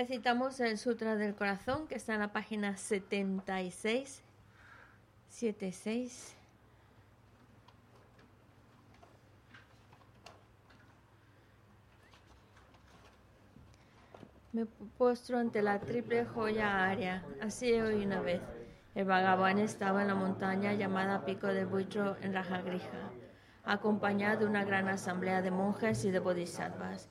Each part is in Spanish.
Recitamos el Sutra del Corazón que está en la página 76. 76. Me postro ante la triple joya área. Así hoy una vez. El Bhagavan estaba en la montaña llamada Pico del Buitro en Rajagrija, acompañado de una gran asamblea de monjes y de bodhisattvas.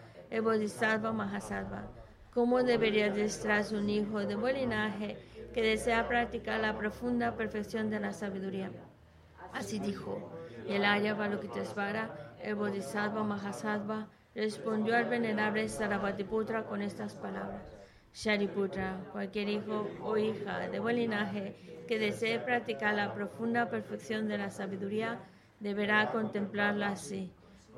el Bodhisattva Mahasattva, cómo debería destrarse un hijo de buen linaje que desea practicar la profunda perfección de la sabiduría. Así dijo, el Arya Balokitesvara, el Bodhisattva Mahasattva, Respondió al venerable Sarabhatiputra con estas palabras. Shariputra, cualquier hijo o hija de buen linaje que desee practicar la profunda perfección de la sabiduría deberá contemplarla así,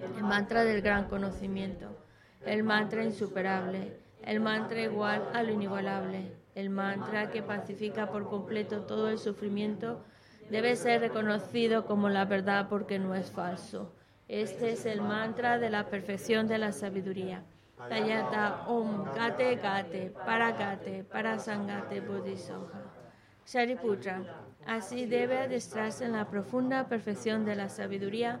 el mantra del gran conocimiento, el mantra insuperable, el mantra igual a lo inigualable, el mantra que pacifica por completo todo el sufrimiento, debe ser reconocido como la verdad porque no es falso. Este es el mantra de la perfección de la sabiduría. Tayata Om Gate Gate Paragate Parasangate Bodhisoha. Shariputra, así debe adestrarse en la profunda perfección de la sabiduría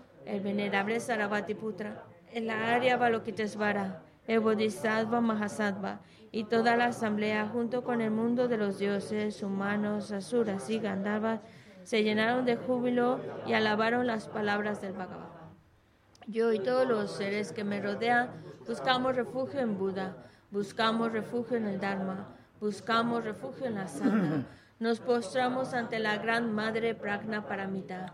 el venerable Sarabhatiputra, en la área Balokitesvara, el Bodhisattva Mahasattva y toda la asamblea, junto con el mundo de los dioses, humanos, asuras y gandharvas, se llenaron de júbilo y alabaron las palabras del Bhagavan. Yo y todos los seres que me rodean buscamos refugio en Buda, buscamos refugio en el Dharma, buscamos refugio en la Sangha. Nos postramos ante la gran Madre Pragna Paramita,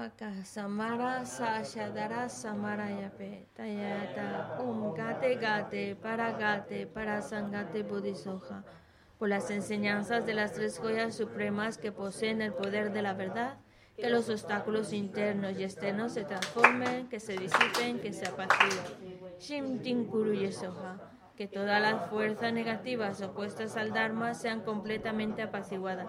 Aka Samara Sashadara Samara Yape Tayata Um Gate Gate Para Gate Para Sangate Bodhisoja por las enseñanzas de las tres joyas supremas que poseen el poder de la verdad, que los obstáculos internos y externos se transformen, que se disipen, que se apaciguen. Shim Tinkuru Yesoha, que todas las fuerzas negativas opuestas al Dharma sean completamente apaciguadas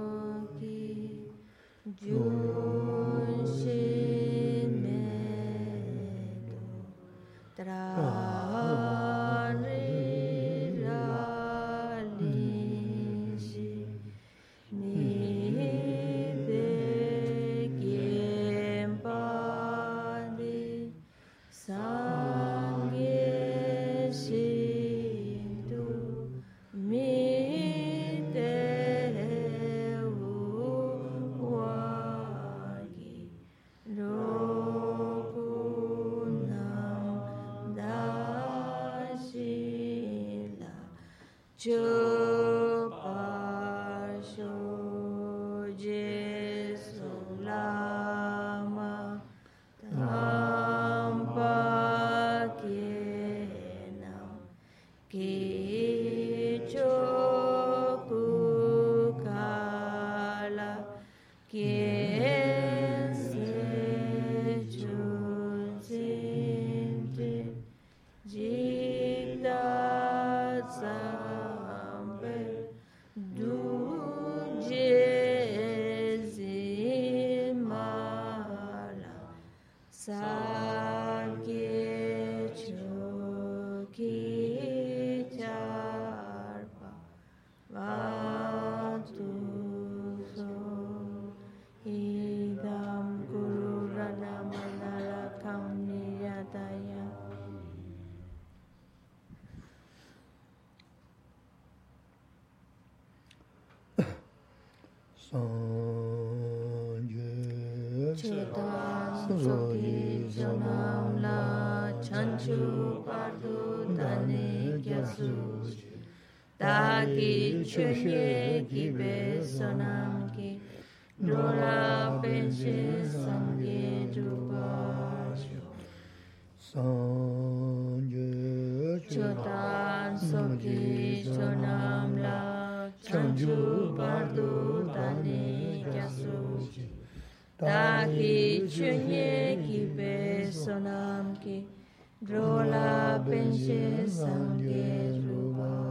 you. Joe. kibbe sonam ki Dora penche sangye drupasyo Sangye chotan soki sonam la Chanju bardu tani kyasuji Taki chunye kibbe sonam ki Drola penche sangye drupasyo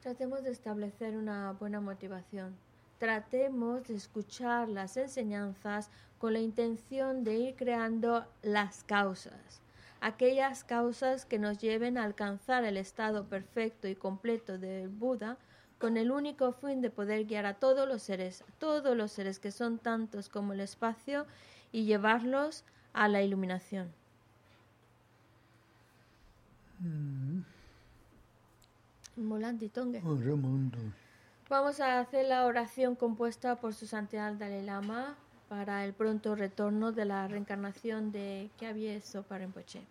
Tratemos de establecer una buena motivación. Tratemos de escuchar las enseñanzas con la intención de ir creando las causas. Aquellas causas que nos lleven a alcanzar el estado perfecto y completo del Buda – con el único fin de poder guiar a todos los seres, todos los seres que son tantos como el espacio, y llevarlos a la iluminación. Mm. Vamos a hacer la oración compuesta por su santidad Dalai Lama para el pronto retorno de la reencarnación de Kyabye Sopa Rinpoche.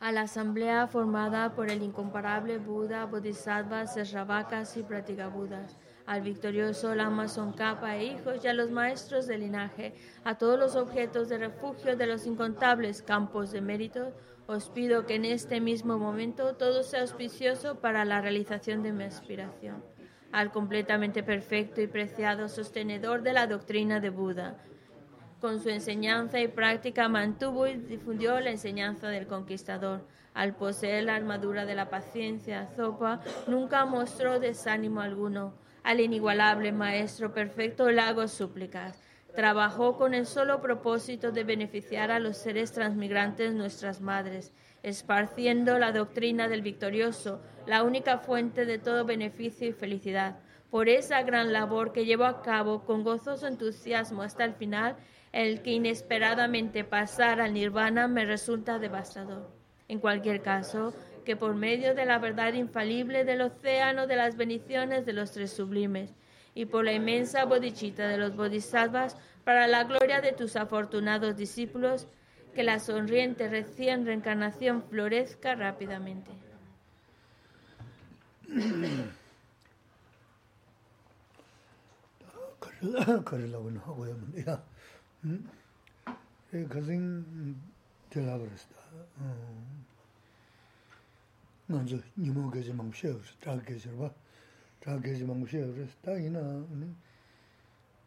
A la asamblea formada por el incomparable Buda, Bodhisattvas, Sravakas y Pratigabudas, al victorioso Lama Tsongkhapa e hijos y a los maestros del linaje, a todos los objetos de refugio de los incontables campos de mérito, os pido que en este mismo momento todo sea auspicioso para la realización de mi aspiración. Al completamente perfecto y preciado sostenedor de la doctrina de Buda, con su enseñanza y práctica mantuvo y difundió la enseñanza del conquistador. Al poseer la armadura de la paciencia, Zopa nunca mostró desánimo alguno. Al inigualable Maestro perfecto le súplicas. Trabajó con el solo propósito de beneficiar a los seres transmigrantes nuestras madres, esparciendo la doctrina del victorioso, la única fuente de todo beneficio y felicidad. Por esa gran labor que llevó a cabo con gozoso entusiasmo hasta el final, el que inesperadamente pasar al nirvana me resulta devastador. En cualquier caso, que por medio de la verdad infalible del océano de las bendiciones de los tres sublimes, y por la inmensa bodichita de los bodhisattvas, para la gloria de tus afortunados discípulos, que la sonriente recién reencarnación florezca rápidamente. 에 가진 되라 그랬다. 어. 먼저 니모게지 망셔. 다게지 봐. 다게지 망셔. 그랬다. 이나.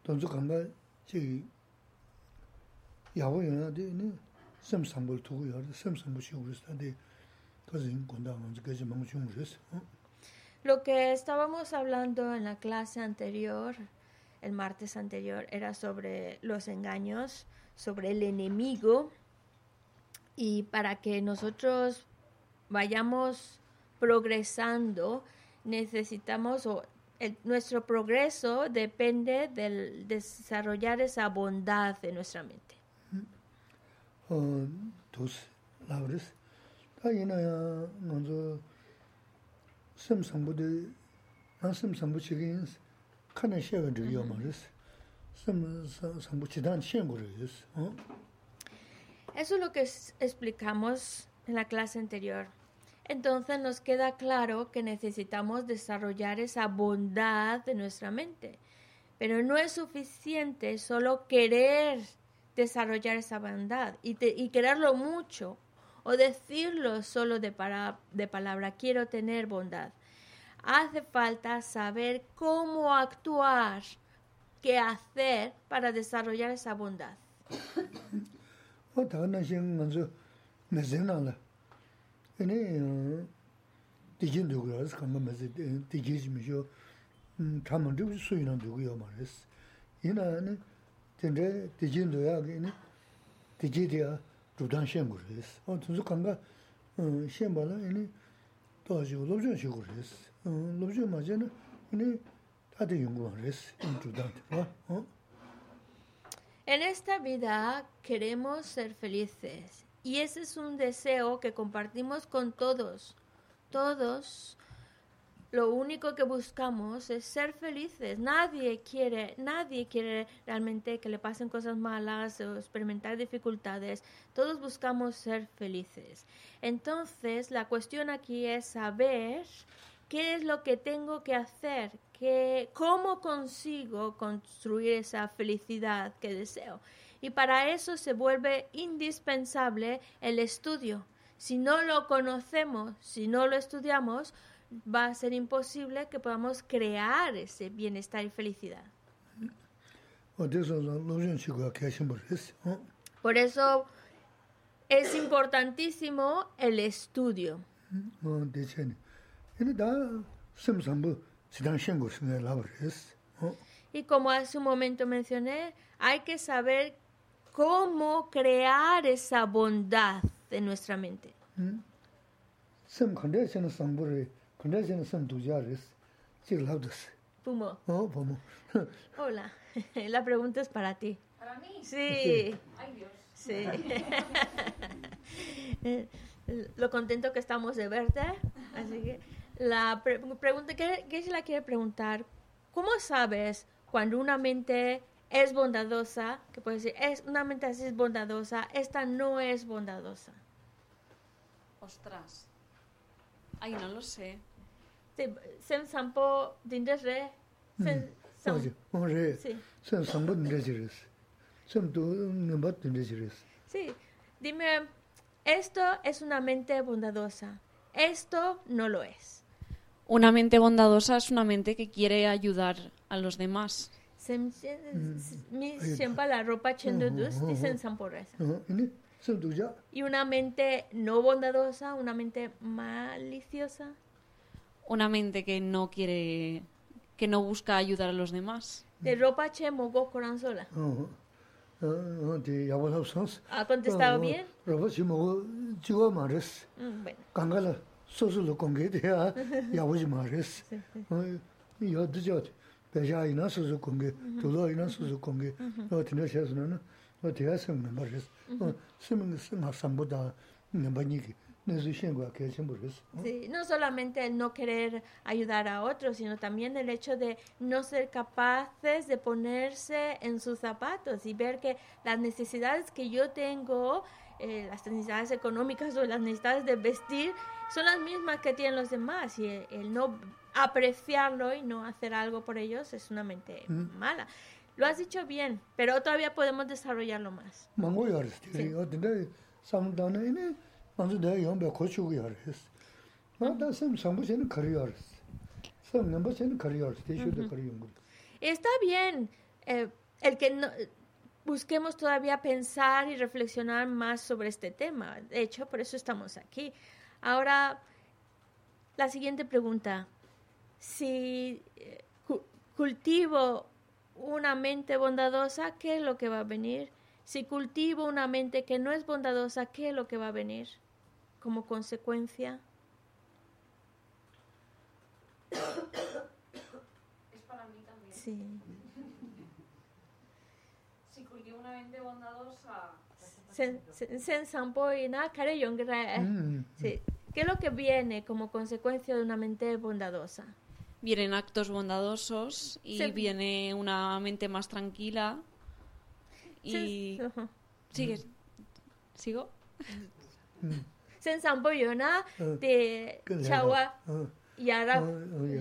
돈도 간가 지 야고연한테 네 섬삼볼 두고 여 섬삼볼 쉬고 그랬는데 가진 건다 먼저 게지 망셔 그랬어. 어? Lo que estábamos hablando en la clase anterior, el martes anterior era sobre los engaños, sobre el enemigo y para que nosotros vayamos progresando necesitamos o nuestro progreso depende del desarrollar esa bondad de nuestra mente. Palabras. 칸에 시야가 들려 말했어. 섬상부 지단 시행 거래였어. 어? Eso es lo que es- explicamos en la clase anterior. entonces nos queda claro que necesitamos desarrollar esa bondad de nuestra mente. Pero no es suficiente solo querer desarrollar esa bondad y, y quererlo mucho o decirlo solo de, para, de palabra, quiero tener bondad. Hace falta saber cómo actuar, qué hacer para desarrollar esa bondad. dhūdāng shēng gu rēs. O tūnsu kāngā shēng bāla yīni tō shīgu lōb chōng shīgu rēs. En esta vida queremos ser felices Y ese es un deseo que compartimos con todos. Todos lo único que buscamos es ser felices. Nadie quiere, nadie quiere realmente que le pasen cosas malas o experimentar dificultades. Todos buscamos ser felices. Entonces, la cuestión aquí es saber qué es lo que tengo que hacer, cómo consigo construir esa felicidad que deseo. y para eso se vuelve indispensable el estudio. Si no lo conocemos, si no lo estudiamos, va a ser imposible que podamos crear ese bienestar y felicidad. Por eso es importantísimo el estudio. Y como hace un momento mencioné, hay que saber cómo crear esa bondad en nuestra mente. Pumo. Oh, Pumo. Hola, la pregunta es para ti. ¿Para mí? Sí. Ay, Dios. Sí. Lo contento que estamos de verte. Así que la pre pregunta que, que se la quiere preguntar, ¿cómo sabes cuando una mente es bondadosa, que puede decir, es una mente así es bondadosa, esta no es bondadosa. Ostras. Ay, no lo sé. Sem sampo dindes re. Sem sampo dindes Sem tu nembat dindes Sí. Dime, esto es una mente bondadosa. Esto no lo es. Una mente bondadosa es una mente que quiere ayudar a los demás. Y una mente no bondadosa, una mente maliciosa. Una mente que no quiere, que no busca ayudar a los demás. De ropa che mogo coran sola. ¿Ha contestado bien? Ropa che mogo chigo mares. Bueno. Kangala sosu lo konge de ya yabuji mares. Yo de yo. 배샤 이나 수수 공개 도도 이나 수수 공개 어 티네셔스는 어 대야성 말이스 어 스밍 스마 삼보다 넘바니기 Sí, no solamente el no querer ayudar a otros, sino también el hecho de no ser capaces de ponerse en sus zapatos y ver que las necesidades que yo tengo, eh, las necesidades económicas o las necesidades de vestir, son las mismas que tienen los demás y el no apreciarlo y no hacer algo por ellos es una mente mm. mala. Lo has dicho bien, pero todavía podemos desarrollarlo más. Sí. Está bien eh, el que no, busquemos todavía pensar y reflexionar más sobre este tema. De hecho, por eso estamos aquí. Ahora, la siguiente pregunta si eh, cultivo una mente bondadosa, ¿qué es lo que va a venir? Si cultivo una mente que no es bondadosa, ¿qué es lo que va a venir como consecuencia? Es para mí también. Sí extremadamente bondadosa. Sen, eh. mm. sí. ¿Qué es lo que viene como consecuencia de una mente bondadosa? Vienen actos bondadosos y sí. viene una mente más tranquila. Y... ¿Sigues? ¿Sigo? Sen Sampoyona de Chawa y ahora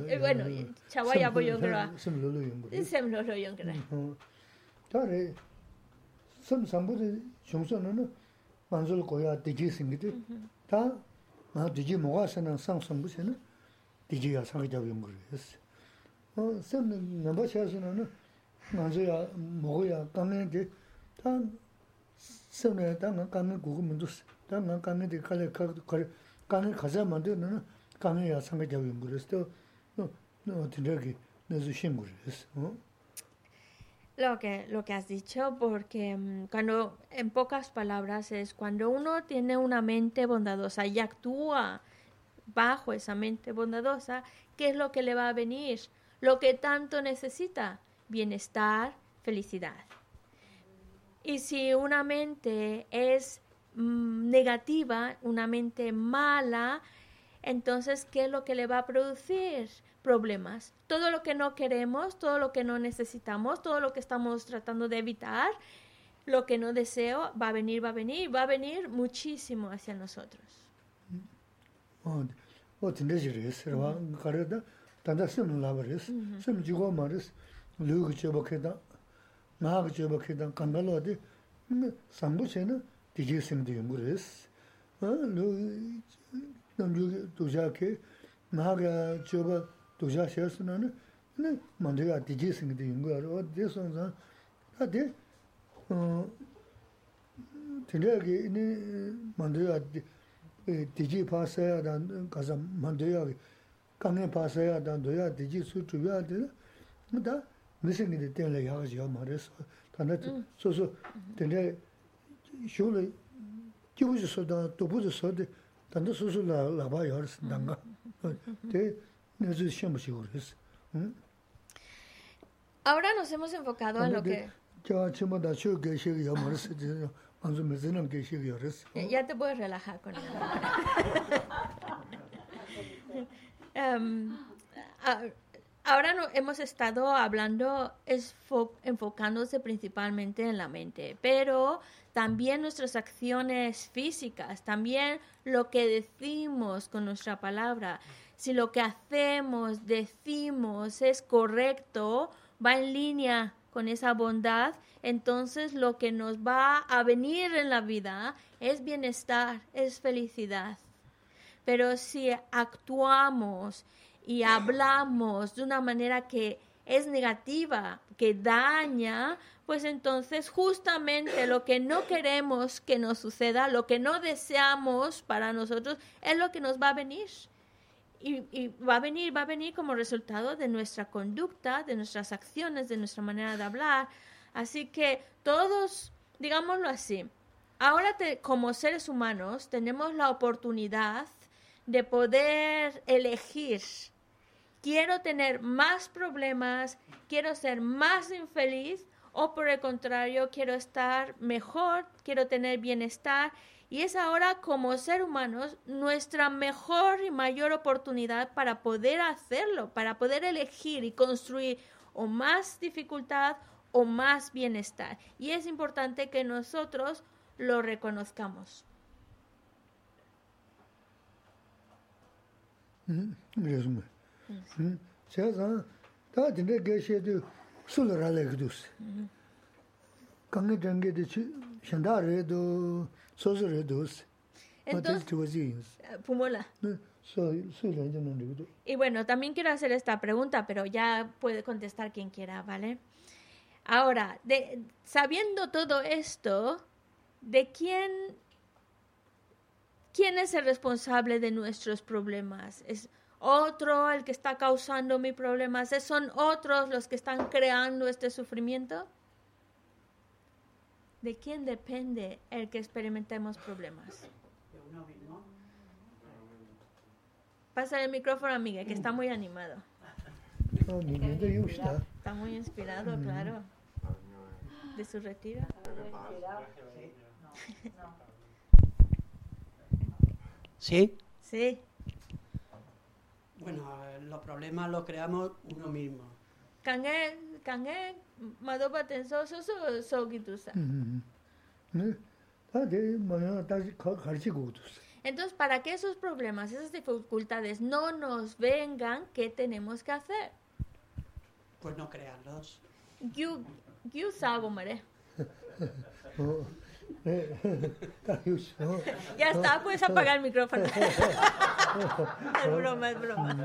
eh, bueno Chawa ya voy yo creo Semlolo yo creo. Semlolo yo creo. 섬 상부의 종선은 만절 고야 되지 생기듯 다 나, 되지 뭐가서는 상성부세는 되지야 상이 잡은 거였어. 어, 섬은 넘버셔서는 만절야 뭐야 강에게 다 섬에 당한 강에 고구문도 당한 강에 칼에 칼 강에 가자 만드는 강에야 상이 잡은 거였어. 어, 너 되게 내서 신 거였어. 어? Lo que, lo que has dicho, porque mm, cuando, en pocas palabras, es cuando uno tiene una mente bondadosa y actúa bajo esa mente bondadosa, ¿qué es lo que le va a venir? Lo que tanto necesita, bienestar, felicidad. Y si una mente es mm, negativa, una mente mala, entonces, ¿qué es lo que le va a producir? Problemas. Todo lo que no queremos, todo lo que no necesitamos, todo lo que estamos tratando de evitar, lo que no deseo, va a venir, va a venir, va a venir muchísimo hacia nosotros. 어, 어 근데 지레스 와 가르다 단다 쓰는 라버스 쓰는 지고 말스 르그 쳐박해다 나가 쳐박해다 간달어디 상부체는 디지스인데 연구레스 어르 남주 도자케 나가 쳐박 도자셔스는 네 만데가 디지스인데 연구하러 어디서서 하데 어 되게 이 만데가 디지 파서야 단 가서 만들어야 강에 파서야 단 도야 디지 수주야 돼. 뭐다 무슨게 때문에 야가지고 말했어. 단에 소소 근데 쇼를 기부지 소다 또 부지 소데 단도 소소라 라바 열었는가. 대 Ahora nos hemos enfocado en lo que... Ya te puedes relajar con eso. um, ahora no, hemos estado hablando, enfocándose principalmente en la mente, pero también nuestras acciones físicas, también lo que decimos con nuestra palabra. Si lo que hacemos, decimos es correcto, va en línea con esa bondad, entonces lo que nos va a venir en la vida es bienestar, es felicidad. Pero si actuamos y hablamos de una manera que es negativa, que daña, pues entonces justamente lo que no queremos que nos suceda, lo que no deseamos para nosotros, es lo que nos va a venir. Y, y va a venir, va a venir como resultado de nuestra conducta, de nuestras acciones, de nuestra manera de hablar. Así que todos, digámoslo así, ahora te- como seres humanos tenemos la oportunidad de poder elegir. Quiero tener más problemas, quiero ser más infeliz o por el contrario, quiero estar mejor, quiero tener bienestar. Y es ahora como ser humanos nuestra mejor y mayor oportunidad para poder hacerlo, para poder elegir y construir o más dificultad o más bienestar. Y es importante que nosotros lo reconozcamos. Entonces, Pumola. Eh, y bueno, también quiero hacer esta pregunta, pero ya puede contestar quien quiera, ¿vale? Ahora, de, sabiendo todo esto, ¿de quién, quién es el responsable de nuestros problemas? ¿Es otro el que está causando mis problemas? ¿Son otros los que están creando este sufrimiento? ¿De quién depende el que experimentemos problemas? De. Pásale el micrófono a que está muy animado. Está muy inspirado, claro. De su retiro. ¿Sí? Sí. Bueno, los problemas los creamos uno mismo. Kange, kange, madoba tenso, so so so gitusa. 음. 네. 다들 뭐야 다시 가르치고 있었어. Entonces, para que esos problemas, esas dificultades no nos vengan, ¿qué tenemos que hacer? Pues no crearlos. Yo, yo salgo, Mare. 어, 네, 딱 있어. Ya está, puedes apagar el micrófono. es broma, es broma.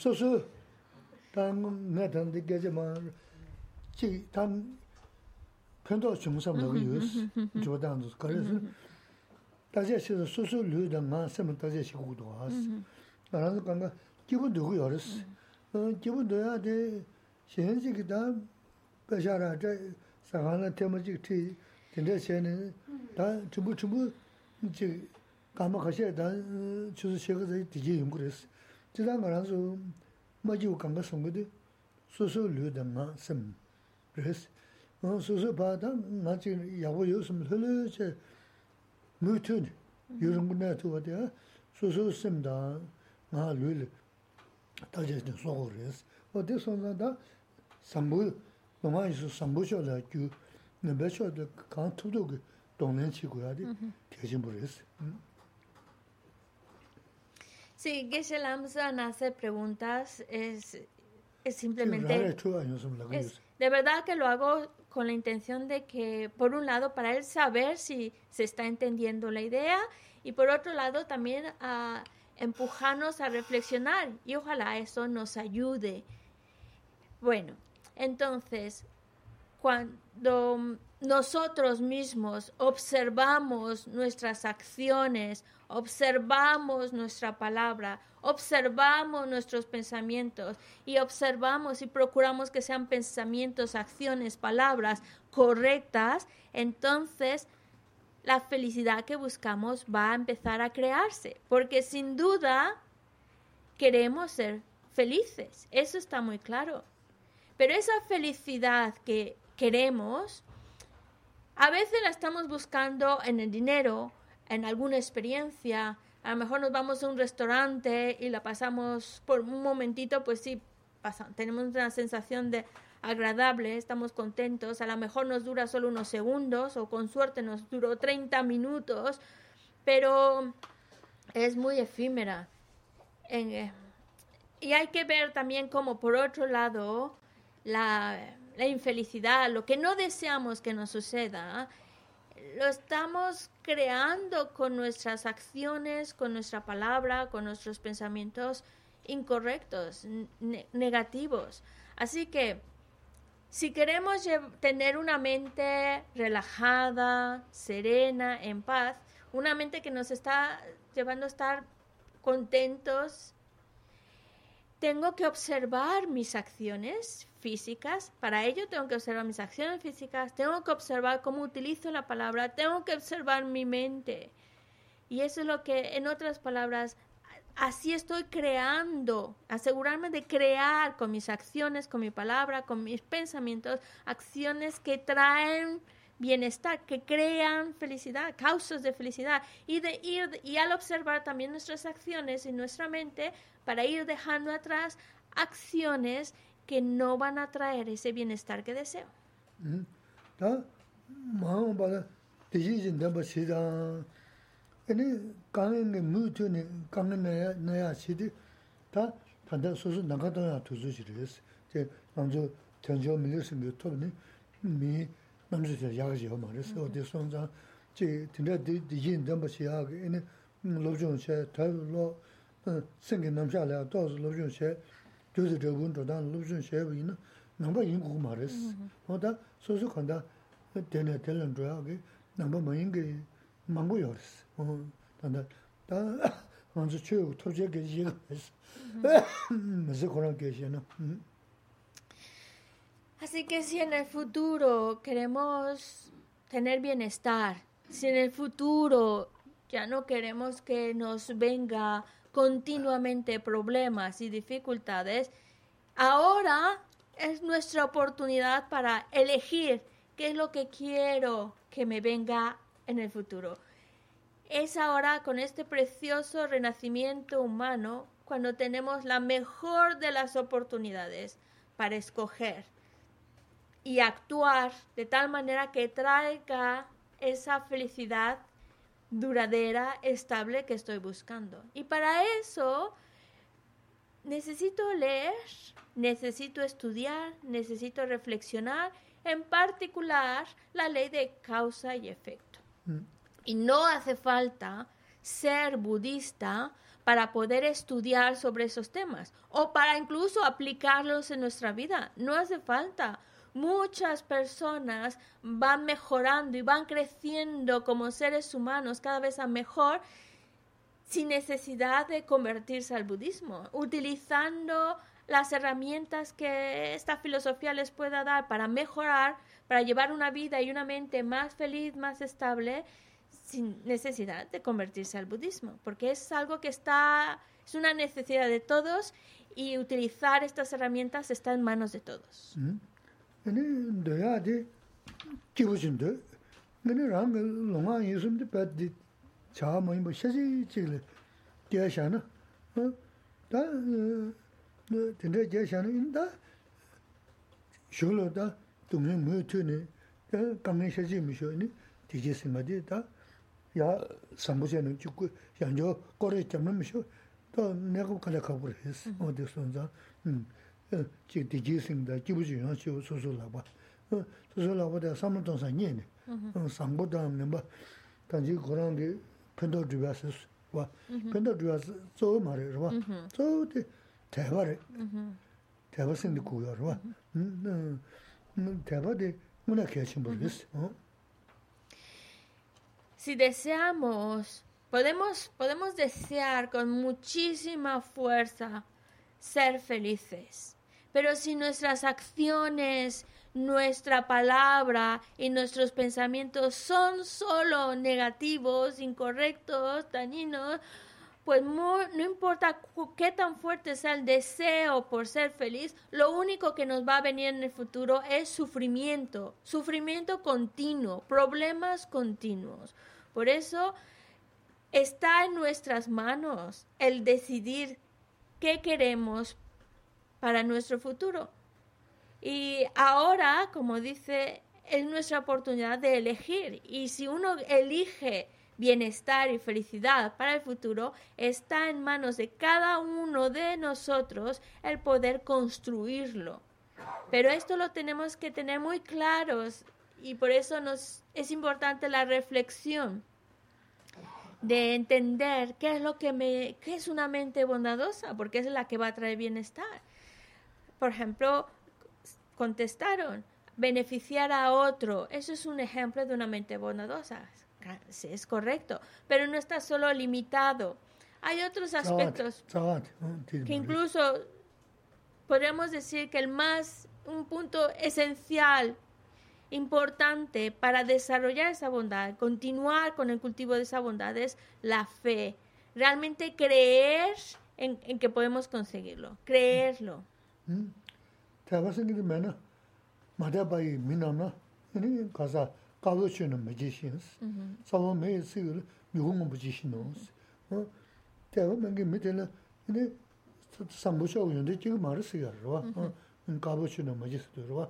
그래, 소소, 단, 내단 느껴지만, 지, 단, 편도 중상 먹어 유스, 조단도 그래서, 다제시서 소소 류다 마, 세면 다제시 고도 하스. 나라서 간가, 기분 누구 열었어. 어, 기분 넣어야 돼. 현직이다, 배샤라, 저, 상하나 테마직 티, 근데 쟤는, 다, 전부, 전부, 이제, 가마 가셔야 다, 주스 시가서 뒤지 연구했어. Tita nga ranzu majiwa kanga songade susu luda nga sim res. Susu pata nga chi yago yo sim hulu che mu tun yurungu na tuwa de susu sim da nga luli taja zin sogo res. O de sonza da sambu, nunga isu sambu cho la kyu nabe cho de kaan tubdo ki donglen chi guya de mm-hmm. kajin bu res. Sí, Geshe Lamsan hace preguntas, es, es simplemente... Es, de verdad que lo hago con la intención de que, por un lado, para él saber si se está entendiendo la idea y por otro lado también a empujarnos a reflexionar y ojalá eso nos ayude. Bueno, entonces, cuando nosotros mismos observamos nuestras acciones, observamos nuestra palabra, observamos nuestros pensamientos y observamos y procuramos que sean pensamientos, acciones, palabras correctas, entonces la felicidad que buscamos va a empezar a crearse, porque sin duda queremos ser felices, eso está muy claro. Pero esa felicidad que queremos, a veces la estamos buscando en el dinero, en alguna experiencia. A lo mejor nos vamos a un restaurante y la pasamos por un momentito, pues sí, tenemos una sensación de agradable, estamos contentos. A lo mejor nos dura solo unos segundos o con suerte nos duró 30 minutos, pero es muy efímera. Eh, y hay que ver también como por otro lado la, la infelicidad, lo que no deseamos que nos suceda, lo estamos creando con nuestras acciones, con nuestra palabra, con nuestros pensamientos incorrectos, ne- negativos. Así que si queremos tener una mente relajada, serena, en paz, una mente que nos está llevando a estar contentos, tengo que observar mis acciones físicas. Para ello tengo que observar mis acciones físicas, tengo que observar cómo utilizo la palabra, tengo que observar mi mente. Y eso es lo que, en otras palabras, así estoy creando, asegurarme de crear con mis acciones, con mi palabra, con mis pensamientos, acciones que traen bienestar, que crean felicidad, causas de felicidad. Y, de ir, y al observar también nuestras acciones en nuestra mente, para ir dejando atrás acciones que no van a traer ese bienestar que deseo. 응? 다 남주 저 야가지요 말이죠. 어디 손자 제 진짜 yin dāmba xiyā kī yīni lōbchōng xē, tā lō sēngi nāmshā lā tōs lōbchōng xē, dōsi dōgūn dōdān lōbchōng xē bī yīni nāmbā yīn kūku mā rēs. Mō tā sōsō khāndā tēnē tēlēn dōyā kī nāmbā mā yīn kī māngbō yō rēs. Tāndā tā mānsu chōyō tōpchē kī yī kī rēs. Mā sī khurāng kī xē na. Así que si en el futuro queremos tener bienestar, si en el futuro ya no queremos que nos venga continuamente problemas y dificultades, ahora es nuestra oportunidad para elegir qué es lo que quiero que me venga en el futuro. Es ahora con este precioso renacimiento humano cuando tenemos la mejor de las oportunidades para escoger y actuar de tal manera que traiga esa felicidad duradera, estable que estoy buscando. Y para eso necesito leer, necesito estudiar, necesito reflexionar, en particular la ley de causa y efecto. Y no hace falta ser budista para poder estudiar sobre esos temas o para incluso aplicarlos en nuestra vida. No hace falta. Muchas personas van mejorando y van creciendo como seres humanos cada vez a mejor sin necesidad de convertirse al budismo, utilizando las herramientas que esta filosofía les pueda dar para mejorar, para llevar una vida y una mente más feliz, más estable sin necesidad de convertirse al budismo, porque es algo que está, es una necesidad de todos y utilizar estas herramientas está en manos de todos. 야 sambuche 죽고 양조 거래 잡는 미쇼 또 내가 칼에 가고 그랬어 어디 손자 음 지금 디지싱다 기부지 양치 소소라 봐 소소라 보다 삼동산 년에 음 상보다 멤버 단 chik jibu chi yuwa chivu susu lakwa. Lakwa tangi pendo wa, pendo ma rwa, di taiba taiba kuya rwa, taiba di. Si deseamos, podemos, podemos desear con muchísima fuerza ser felices pero si nuestras acciones, nuestra palabra y nuestros pensamientos son solo negativos, incorrectos, dañinos, pues no, importa qué tan fuerte sea el deseo por ser feliz, lo único que nos va a venir en el futuro es sufrimiento, sufrimiento continuo, problemas continuos. Por eso está en nuestras manos el decidir qué queremos para nuestro futuro. Y ahora, como dice, es nuestra oportunidad de elegir. Y si uno elige bienestar y felicidad para el futuro, está en manos de cada uno de nosotros el poder construirlo. Pero esto lo tenemos que tener muy claros y por eso nos es importante la reflexión de entender qué es lo que me qué es una mente bondadosa, porque es la que va a traer bienestar. Por ejemplo, contestaron beneficiar a otro, eso es un ejemplo de una mente bondadosa. Sí, es correcto, pero no está solo limitado. Hay otros aspectos que incluso podemos decir que el más un punto esencial importante para desarrollar esa bondad, continuar con el cultivo de esa bondad es la fe. Realmente creer en, en que podemos conseguirlo, creerlo. Taiwa singi di mayna madabayi minamna ini kaza kawo chino majishins, sawa mei sigil yuhungu majishinons. Taiwa mangi mitila ini sambucha uyonde jiga maris yarwa, kawo chino majishidurwa,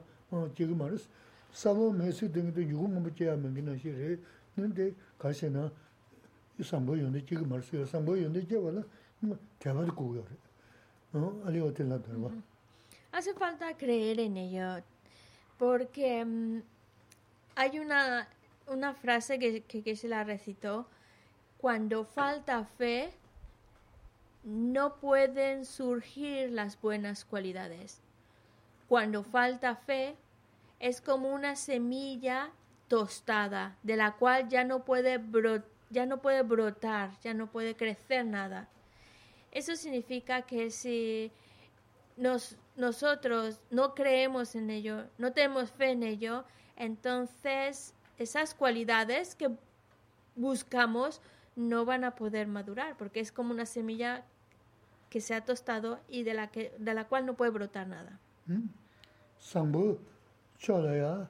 jiga maris. Sawa mei sigil dingi di yuhungu majaya mangi na shiri, ninde kashi na sambu yonde jiga maris yarwa, sambu yonde jiga wala taiwa di kugyo re. Ali otilna darwa. Hace falta creer en ello, porque um, hay una, una frase que, que, que se la recitó, cuando falta fe, no pueden surgir las buenas cualidades. Cuando falta fe, es como una semilla tostada, de la cual ya no puede, ya no puede brotar, ya no puede crecer nada. Eso significa que si nos, nosotros no creemos en ello, no tenemos fe en ello, entonces esas cualidades que buscamos no van a poder madurar, porque es como una semilla que se ha tostado y de la, que, de la cual no puede brotar nada. ¿Mm? chōla yā,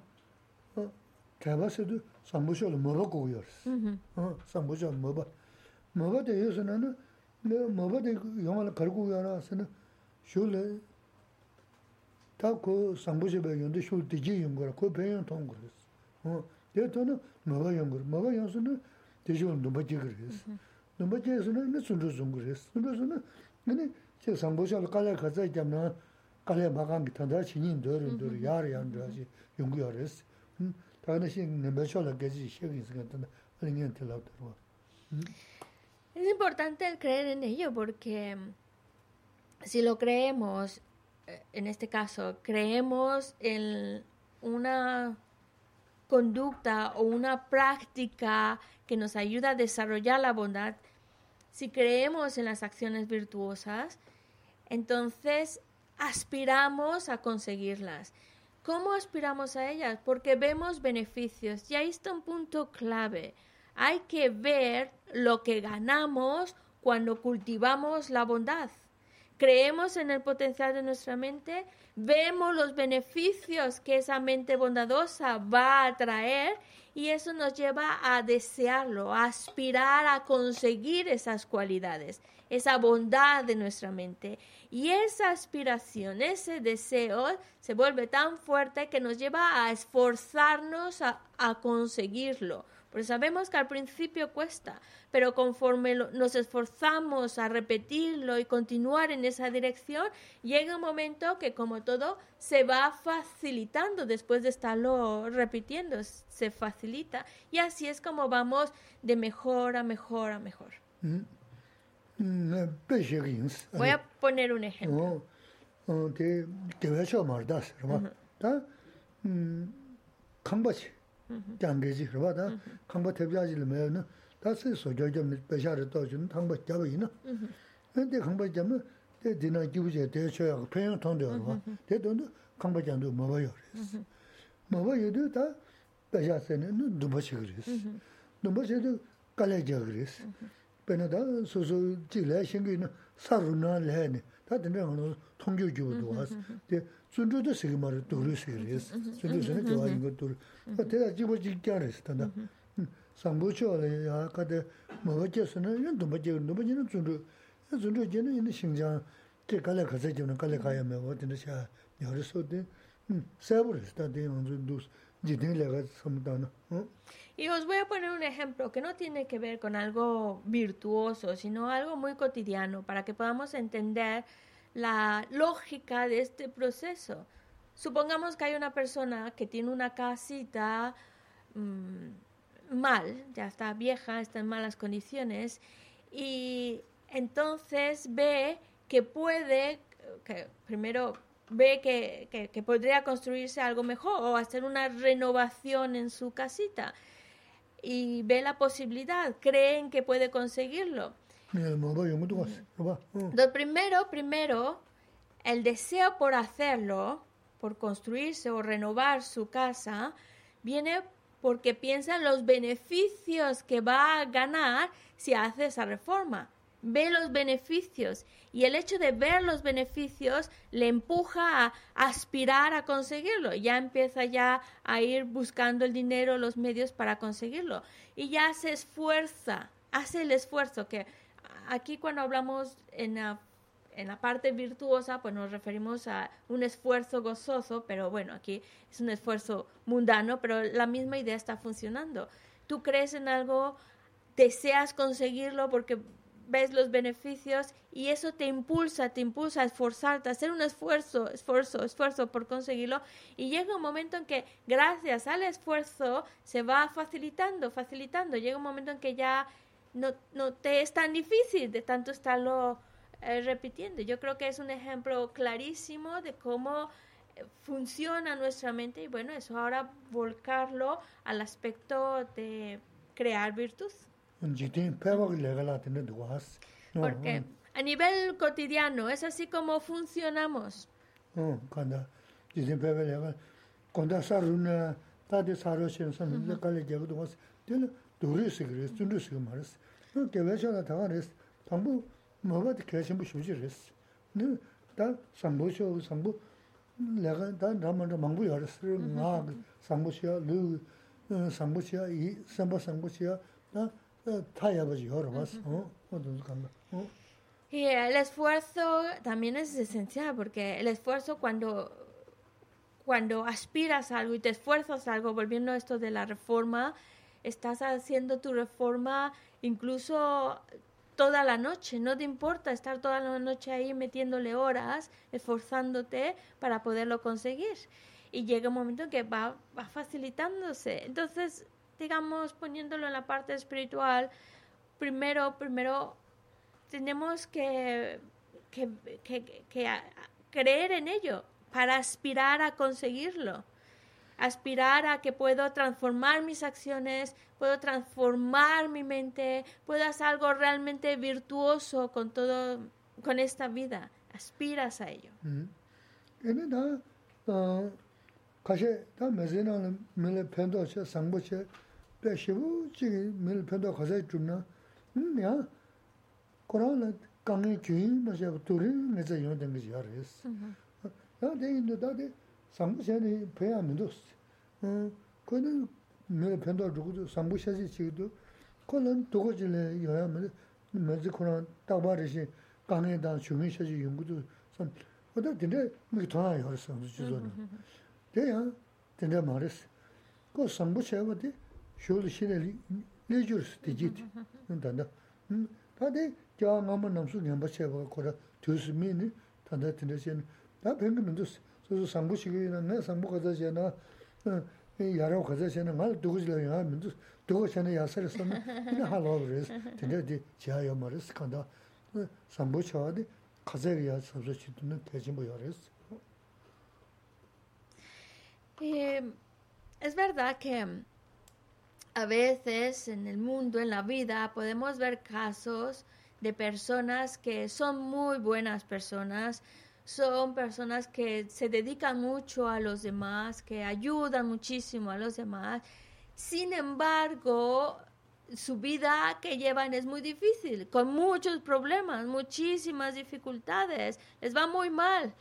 tā kō sāmbūshibā yōndu Es importante creer en ello porque mm, si lo creemos en este caso, creemos en una conducta o una práctica que nos ayuda a desarrollar la bondad, si creemos en las acciones virtuosas, entonces aspiramos a conseguirlas. ¿Cómo aspiramos a ellas? Porque vemos beneficios. Y ahí está un punto clave. Hay que ver lo que ganamos cuando cultivamos la bondad. Creemos en el potencial de nuestra mente, vemos los beneficios que esa mente bondadosa va a traer y eso nos lleva a desearlo, a aspirar a conseguir esas cualidades, esa bondad de nuestra mente. Y esa aspiración, ese deseo se vuelve tan fuerte que nos lleva a esforzarnos a, a conseguirlo. Porque sabemos que al principio cuesta, pero conforme nos esforzamos a repetirlo y continuar en esa dirección, llega un momento que como todo se va facilitando después de estarlo repitiendo, se facilita. Y así es como vamos de mejor a mejor a mejor. Mm. Mm, Voy a poner un ejemplo. 장게지 그러다 컴버 대비하지를 매는 다시 소저 좀 배샤를 또 주는 탐버 잡이나 근데 컴버 잡으면 대 디나 기부제 대셔야 평양 통되어 봐 대도는 컴버 장도 먹어요 그래서 먹어요도 다 배샤세는 누버시 그랬어 누버시도 깔래져 그랬어 베나다 소소 지래 생기는 사르나 레네 다들 내가 통교 주도 와서 순조 so. Y os voy a poner un ejemplo que no tiene que ver con algo virtuoso, sino algo muy cotidiano, para que podamos entender la lógica de este proceso. Supongamos que hay una persona que tiene una casita mm, mal, ya está vieja, está en malas condiciones, y entonces ve que puede, que primero ve que, que, podría construirse algo mejor o hacer una renovación en su casita y ve la posibilidad, creen que puede conseguirlo. Lo primero, primero, el deseo por hacerlo por construirse o renovar su casa, viene porque piensa en los beneficios que va a ganar si hace esa reforma. Ve los beneficios y el hecho de ver los beneficios le empuja a aspirar a conseguirlo. Ya empieza ya a ir buscando el dinero, los medios para conseguirlo. Y ya se esfuerza, hace el esfuerzo que aquí cuando hablamos en la en la parte virtuosa, pues nos referimos a un esfuerzo gozoso, pero bueno, aquí es un esfuerzo mundano, pero la misma idea está funcionando. Tú crees en algo, deseas conseguirlo porque ves los beneficios y eso te impulsa, te impulsa a esforzarte, a hacer un esfuerzo, esfuerzo, esfuerzo por conseguirlo y llega un momento en que gracias al esfuerzo se va facilitando, facilitando, llega un momento en que ya no, no te es tan difícil de tanto estarlo eh, repitiendo. Yo creo que es un ejemplo clarísimo de cómo eh, funciona nuestra mente y bueno, eso ahora volcarlo al aspecto de crear virtud. Porque a nivel cotidiano es así como funcionamos. 뭐가 계신 쉽지 그랬어. 네. 다 상보쇼 상보 내가 다 남한테 망부 열었어. 나 상보쇼 루 상보쇼 이 상보 상보쇼 나 타야버지 여러 봤어. 어? 어떤 간다. 어? Y el esfuerzo también es esencial porque el esfuerzo cuando cuando aspiras a algo y te esfuerzas a algo, volviendo a esto de la reforma, estás haciendo tu reforma incluso toda la noche, no te importa estar toda la noche ahí metiéndole horas, esforzándote para poderlo conseguir. Y llega un momento que va, va facilitándose. Entonces, digamos, poniéndolo en la parte espiritual, primero, primero tenemos que, que, que, que creer en ello para aspirar a conseguirlo aspirar a que puedo transformar mis acciones, puedo transformar mi mente, puedo hacer algo realmente virtuoso con todo, con esta vida. Aspiras a ello. chīla yōyā sambu shani peya mindos. Kono mele pendo dhukudu sambu shashi chigidu, kono dhuku jile yoya mele mezi kono takba rishi kange dan shungi shashi yungudu. Oda dinde miki tona yor sambu chizono. Deya dinde maris. Ko sambu shaywa di shulu shile lejurisi dijiti. Tanda. Tade kyaa ngama namsu nyamba shaywa kora tuyusi mini, tanda dinde shayni. Da pengi mindos. 래서 상부식이나 내 상부 가자잖아. 야로 가자잖아. 말 두고 지려야 민도 두고 전에 야설을 쓰면 그냥 하러 그래서 근데 지하여 말을 간다. 상부 쳐야지. 가자야 서서 치는 대신 뭐 열었어. Eh, es verdad que a veces en el mundo, en la vida, podemos ver casos de personas que son muy buenas personas, son personas que se dedican mucho a los demás, que ayudan muchísimo a los demás. Sin embargo, su vida que llevan es muy difícil, con muchos problemas, muchísimas dificultades, les va muy mal.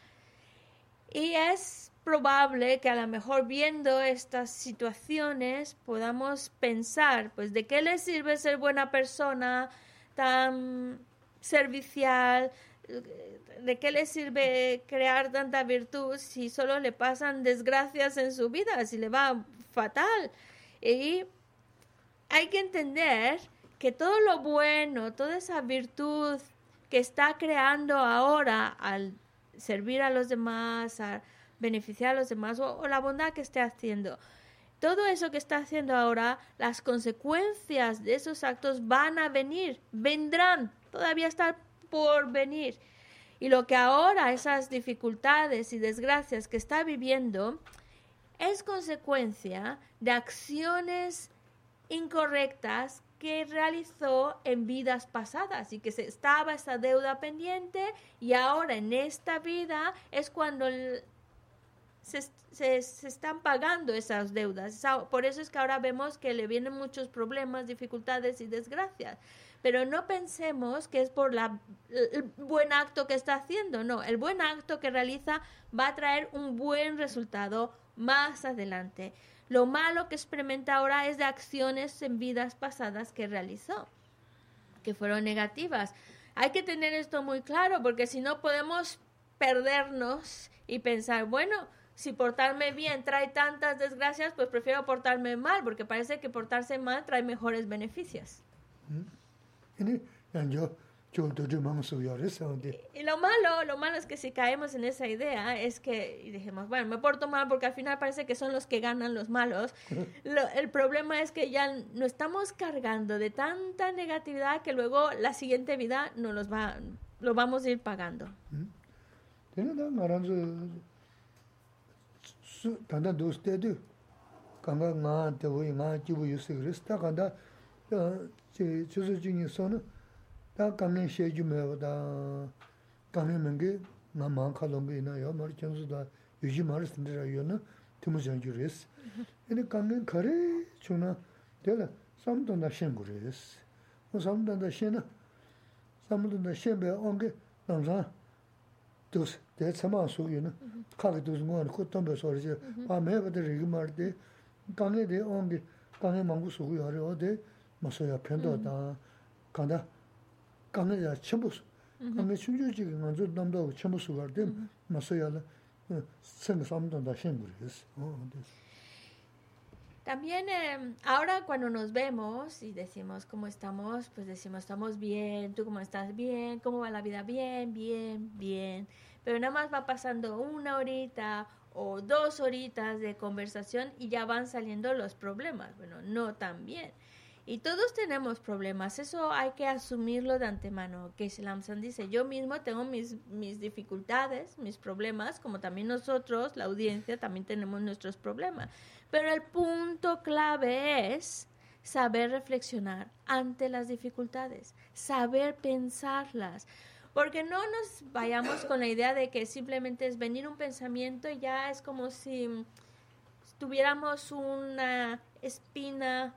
Y es probable que a lo mejor viendo estas situaciones podamos pensar, pues, ¿de qué les sirve ser buena persona, tan servicial, ¿de qué le sirve crear tanta virtud si solo le pasan desgracias en su vida, si le va fatal? Y hay que entender que todo lo bueno, toda esa virtud que está creando ahora al servir a los demás, a beneficiar a los demás o, la bondad que esté haciendo. Todo eso que está haciendo ahora, las consecuencias de esos actos van a venir, vendrán, todavía está Y lo que ahora esas dificultades y desgracias que está viviendo es consecuencia de acciones incorrectas que realizó en vidas pasadas y que se estaba esa deuda pendiente y ahora en esta vida es cuando se, se, se, están pagando esas deudas. Por eso es que ahora vemos que le vienen muchos problemas, dificultades y desgracias pero no pensemos que es por el buen acto que está haciendo, no, el buen acto que realiza va a traer un buen resultado más adelante. Lo malo que experimenta ahora es de acciones en vidas pasadas que realizó, que fueron negativas. Hay que tener esto muy claro porque si no podemos perdernos y pensar, bueno, si portarme bien trae tantas desgracias, pues prefiero portarme mal, porque parece que portarse mal trae mejores beneficios. ¿Mm? Y lo malo, lo malo es que si caemos en esa idea es que y dijimos, bueno, me porto mal porque al final parece que son los que ganan los malos. Lo, el problema es que ya no estamos cargando de tanta negatividad que luego la siguiente vida no los va, lo vamos a ir pagando. chuzo chungi sona, taa kanglin sheju mewa taa kanglin mengi nga maa ka longa ina yaa mara chansu taa yuji mara sindira yaa na timu chanju res. Ini kanglin kare chuna, tela samdanda shen gu res. O samdanda shen na, samdanda shen baya onge namsaan dos, taya tsamaa su yu na, kaagi dos nguwa na kutambe sori che, paa mewa taa rigi mara de, kanglin de onge, kanglin mangu su gu yaa re, o de, 마소야 편도다 간다 간내야 첨부 간내 충주지 먼저 남도 첨부 수가 된 마소야는 생 삼도 다 생물이었어 어 También eh, ahora cuando nos vemos y decimos cómo estamos, pues decimos estamos bien, tú cómo estás bien, cómo va la vida bien, bien, bien. Pero nada más va pasando una horita o dos horitas de conversación y ya van saliendo los problemas. Bueno, no tan bien. Y todos tenemos problemas, eso hay que asumirlo de antemano. Que Lamsan dice, yo mismo tengo mis, mis dificultades, mis problemas, como también nosotros, la audiencia, también tenemos nuestros problemas. Pero el punto clave es saber reflexionar ante las dificultades, saber pensarlas. Porque no nos vayamos con la idea de que simplemente es venir un pensamiento y ya es como si tuviéramos una espina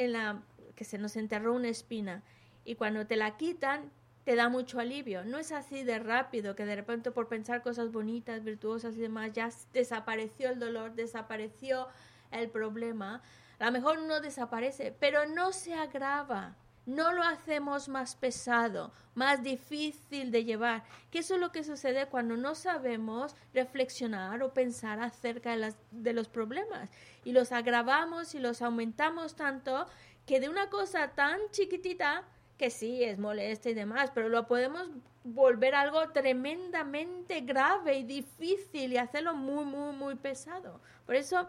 en la que se nos enterró una espina y cuando te la quitan te da mucho alivio. No es así de rápido que de repente por pensar cosas bonitas, virtuosas y demás ya desapareció el dolor, desapareció el problema. A lo mejor no desaparece, pero no se agrava no lo hacemos más pesado, más difícil de llevar, que eso es lo que sucede cuando no sabemos reflexionar o pensar acerca de, de los problemas y los agravamos y los aumentamos tanto que de una cosa tan chiquitita que sí es molesta y demás, pero lo podemos volver algo tremendamente grave y difícil y hacerlo muy, muy, muy pesado. Por eso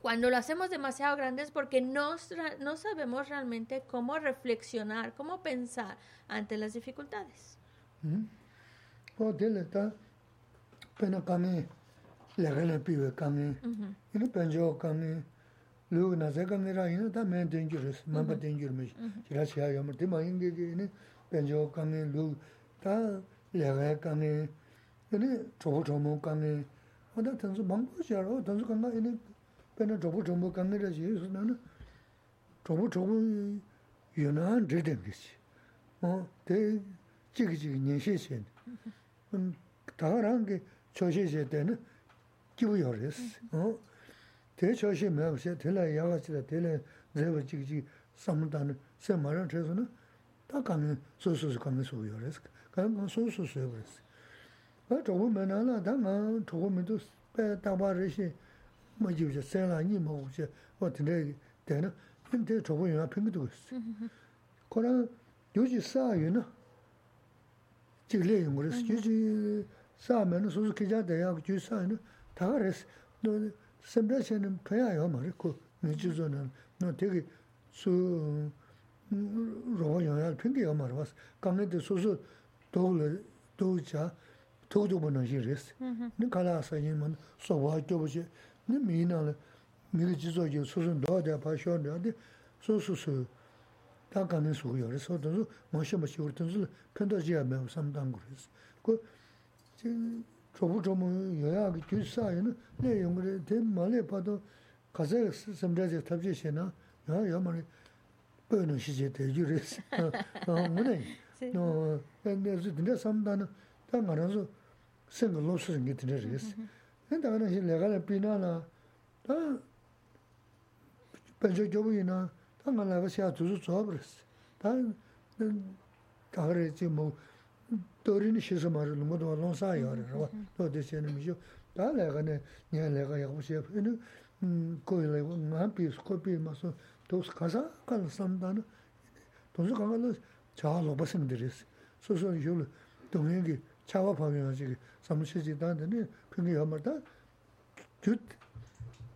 cuando lo hacemos demasiado grande es porque no, no sabemos realmente cómo reflexionar, cómo pensar ante las dificultades. Kanga ina pēnā chōpū chōmbu kāngi rā chī sū nā nā chōpū chōpū yunān rī dēm kī shī mō tē chīki chīki nyē shī shī tā rāng kī chō shī shī tē nā kibu yō rī sī tē chō shī mē wā shī tē lā yā wā chī rā tē lā zē wā chīki chīki sām tā nā sē mā rā chē sū nā tā kāngi sū sū sū kāngi sū yō rī sī kāngi sū sū sū yō rī sī chōpū mē nā nā tā ngā chōpū mē tū pē tā bā rī shī ma jibu che sen la nyi ma wu che wa tinte tena yin te chobo yunga pingi tu kusi kora yuji saa yu na jik le yungu resi yuji saa me na susu kija daya ku yuji saa yu na taga resi semra che na paya yo ma re ku mi jizo na na tegi su roba yunga pingi yo ma re wasi kange te susu dogu le dogu cha dogu dogu na ji resi ni kala asa yin ma soba gyobo che nī mī nā lā, mī kī jī sō jī sū sū ndō dā pā shō ndā dī sū sū sū tā kā nī sū yō rī sō tā sū mō shī mā shī wā rī tā sū lā pēntā jī yā mē wā sām tāng gu rī sī. Kō jī chō pū chō mū yō yā kī jū sā yō nā lē yō ngā rī tē mā lē pā tō kā sā yā sām rā jī tāp jī shē nā yā yā mā rī bē nā shī jī tē jū rī sī. Ngā nā yī, nō, yā sū tī ndā sām tā nā tā ngā rā sū sēng kā lō sū rī ngī tī ndā rī sī. henda gana shi legala pina la, ta pancho gyobu ina, ta nga laga siya tuzu tsuwabras. Ta kagare chi mo, tori ni shisa mara lungo dwa longsa yawari rwa, to de siya na misho. Ta laga na, nya laga yaqbu siya, ina koi laga, nga pi, sko pi maso, toks kasa kala samdana, tonsu kanga la chaha loba samdiris. So so yulu, dongengi chawa pavyo nga chigi, samushichi dandani, yī lā yā, ngā pī sū, kō pī mā sū, tō sū kā sā kā lā sā mā tā nā, tō sū kā kā lā chā lō pā sā mā tē rī sī, sū sū yō lā, tō ngā kī chā wā pā mī mā chī kī, sā mā shī chī tā nā, pī ngī yā mā tā, chūt,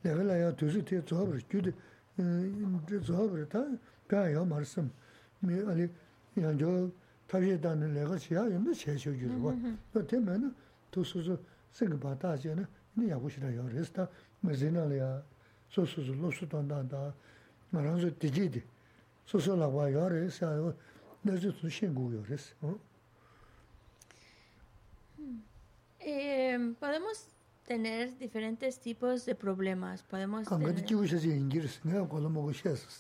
내가 라야 두지 테 조합을 규데 음 조합을 다 가야 말씀 미 아니 그냥 저 타비에다는 내가 지야 있는 제시어 주는 거. 또 되면은 두수수 생각 받아지는 니 야고시라 요레스타 메제나리아 소소소 로스도 안다. 말아서 디지디 소소라고 요레스아 내주 수신고 요레스. 어? Eh, podemos tener diferentes tipos de problemas. Podemos tener...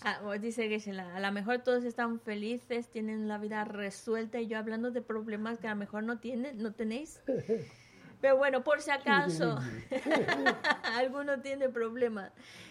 ah, dice que a lo mejor todos están felices, tienen la vida resuelta y yo hablando de problemas que a lo mejor no tienen, no tenéis. Pero bueno, por si acaso alguno tiene problemas,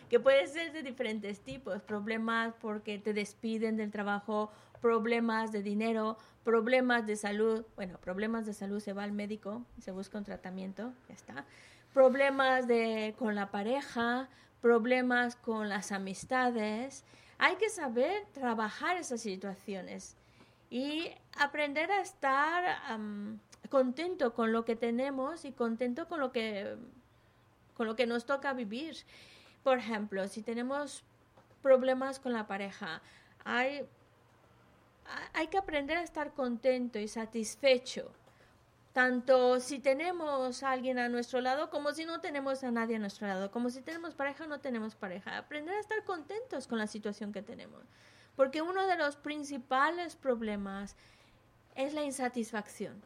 que puede ser de diferentes tipos, problemas porque te despiden del trabajo, problemas de dinero, problemas de salud, bueno, problemas de salud se va al médico, se busca un tratamiento, ya está problemas de, con la pareja, problemas con las amistades, hay que saber trabajar esas situaciones y aprender a estar contento con lo que tenemos y contento con lo que, con lo que nos toca vivir. Por ejemplo, si tenemos problemas con la pareja, hay, hay que aprender a estar contento y satisfecho tanto si tenemos a alguien a nuestro lado como si no tenemos a nadie a nuestro lado, como si tenemos pareja o no tenemos pareja. Aprender a estar contentos con la situación que tenemos. Porque uno de los principales problemas es la insatisfacción.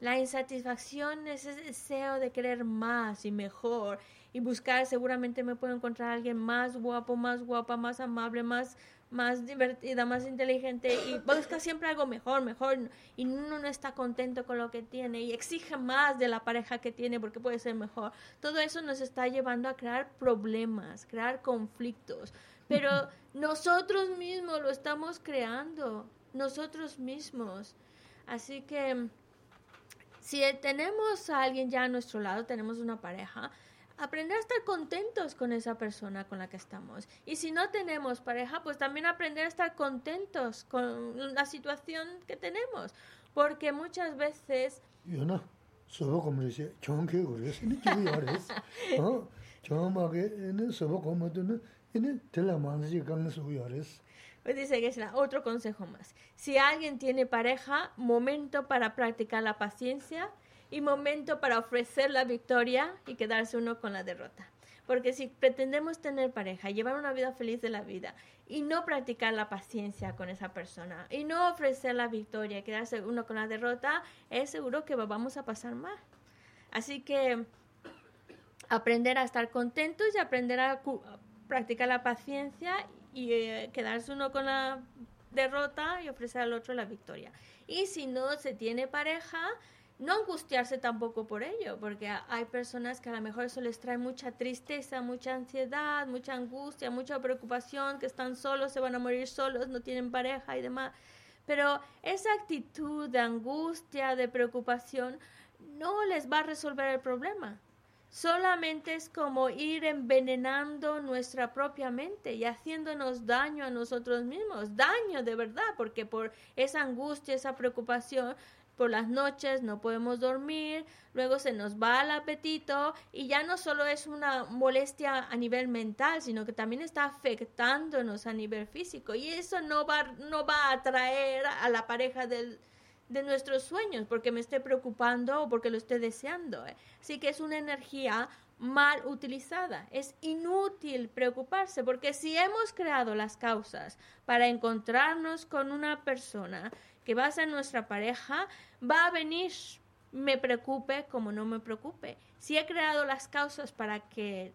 La insatisfacción es ese deseo de querer más y mejor y buscar, seguramente me puedo encontrar a alguien más guapo, más guapa, más amable, más más divertida, más inteligente y busca siempre algo mejor, mejor y uno no está contento con lo que tiene y exige más de la pareja que tiene porque puede ser mejor. Todo eso nos está llevando a crear problemas, crear conflictos, pero nosotros mismos lo estamos creando, nosotros mismos. Así que si tenemos a alguien ya a nuestro lado, tenemos una pareja, aprender a estar contentos con esa persona con la que estamos. Y si no tenemos pareja, pues también aprender a estar contentos con la situación que tenemos. Porque muchas veces... Yo no, solo como dice, chon que gores, ni que gores. ¿No? Chon ma que en solo como tú no, en tela manzi kan su. Pues dice que es otro consejo más. Si alguien tiene pareja, momento para practicar la paciencia y momento para ofrecer la victoria y quedarse uno con la derrota. Porque si pretendemos tener pareja, llevar una vida feliz de la vida y no practicar la paciencia con esa persona y no ofrecer la victoria y quedarse uno con la derrota, es seguro que vamos a pasar mal. Así que aprender a estar contentos y aprender a practicar la paciencia y eh, quedarse uno con la derrota y ofrecer al otro la victoria. Y si no se tiene pareja, no angustiarse tampoco por ello, porque hay personas que a lo mejor eso les trae mucha tristeza, mucha ansiedad, mucha angustia, mucha preocupación, que están solos, se van a morir solos, no tienen pareja y demás. Pero esa actitud de angustia, de preocupación, no les va a resolver el problema. Solamente es como ir envenenando nuestra propia mente y haciéndonos daño a nosotros mismos, daño de verdad, porque por esa angustia, esa preocupación, por las noches no podemos dormir, luego se nos va el apetito y ya no solo es una molestia a nivel mental, sino que también está afectándonos a nivel físico y eso no va, no va a atraer a la pareja de nuestros sueños porque me esté preocupando o porque lo esté deseando. ¿eh? Así que es una energía mal utilizada. Es inútil preocuparse porque si hemos creado las causas para encontrarnos con una persona que va a ser nuestra pareja, va a venir, me preocupe como no me preocupe. Si he creado las causas para que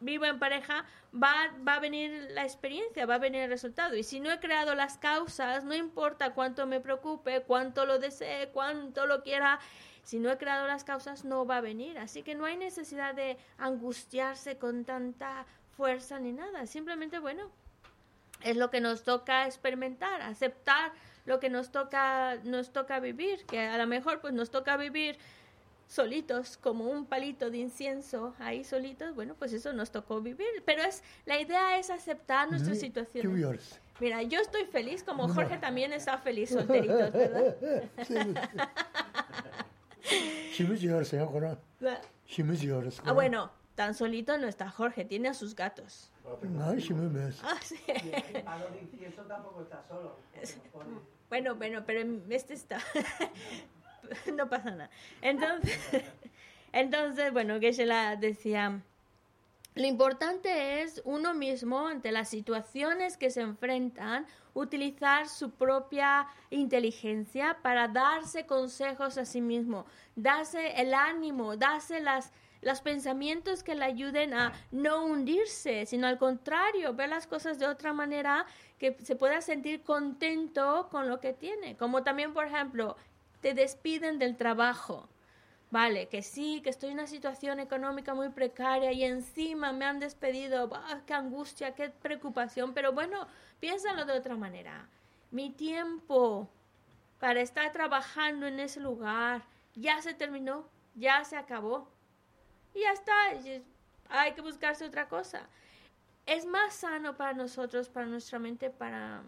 viva en pareja, va, va a venir la experiencia, va a venir el resultado. Y si no he creado las causas, no importa cuánto me preocupe, cuánto lo desee, cuánto lo quiera, si no he creado las causas, no va a venir. Así que no hay necesidad de angustiarse con tanta fuerza ni nada. Simplemente, bueno, es lo que nos toca experimentar, aceptar lo que nos toca, nos toca vivir, que a lo mejor pues nos toca vivir solitos, como un palito de incienso, ahí solitos, bueno, pues eso nos tocó vivir. Pero es la idea es aceptar nuestra situación. Mira, yo estoy feliz, como Jorge también está feliz solterito, ¿verdad? ah, bueno, tan solito no está Jorge, tiene a sus gatos. Ah, sí. de incienso tampoco está solo. Bueno, bueno, pero este está. no pasa nada. Entonces, entonces bueno, que se la decía. Lo importante es uno mismo, ante las situaciones que se enfrentan, utilizar su propia inteligencia para darse consejos a sí mismo, darse el ánimo, darse las, los pensamientos que le ayuden a no hundirse, sino al contrario, ver las cosas de otra manera que se pueda sentir contento con lo que tiene. Como también, por ejemplo, te despiden del trabajo. Vale, que sí, que estoy en una situación económica muy precaria y encima me han despedido. ¡Qué angustia, qué preocupación! Pero bueno, piénsalo de otra manera. Mi tiempo para estar trabajando en ese lugar ya se terminó, ya se acabó. Y ya está, hay que buscarse otra cosa. es más sano para nosotros, para nuestra mente, para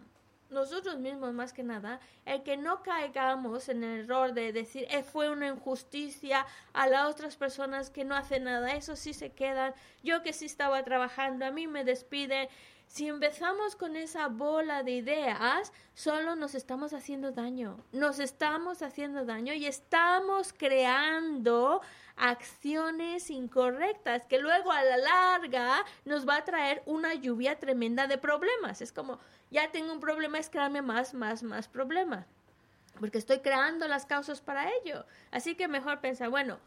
nosotros mismos más que nada, el que no caigamos en el error de decir eh, fue una injusticia a las otras personas que no hacen nada, eso sí se quedan, yo que sí estaba trabajando, a mí me despiden. Si empezamos con esa bola de ideas, solo nos estamos haciendo daño, nos estamos haciendo daño y estamos creando acciones incorrectas que luego a la larga nos va a traer una lluvia tremenda de problemas. Es como, ya tengo un problema, es crearme más, más, más problemas. Porque estoy creando las causas para ello. Así que mejor pensar, bueno,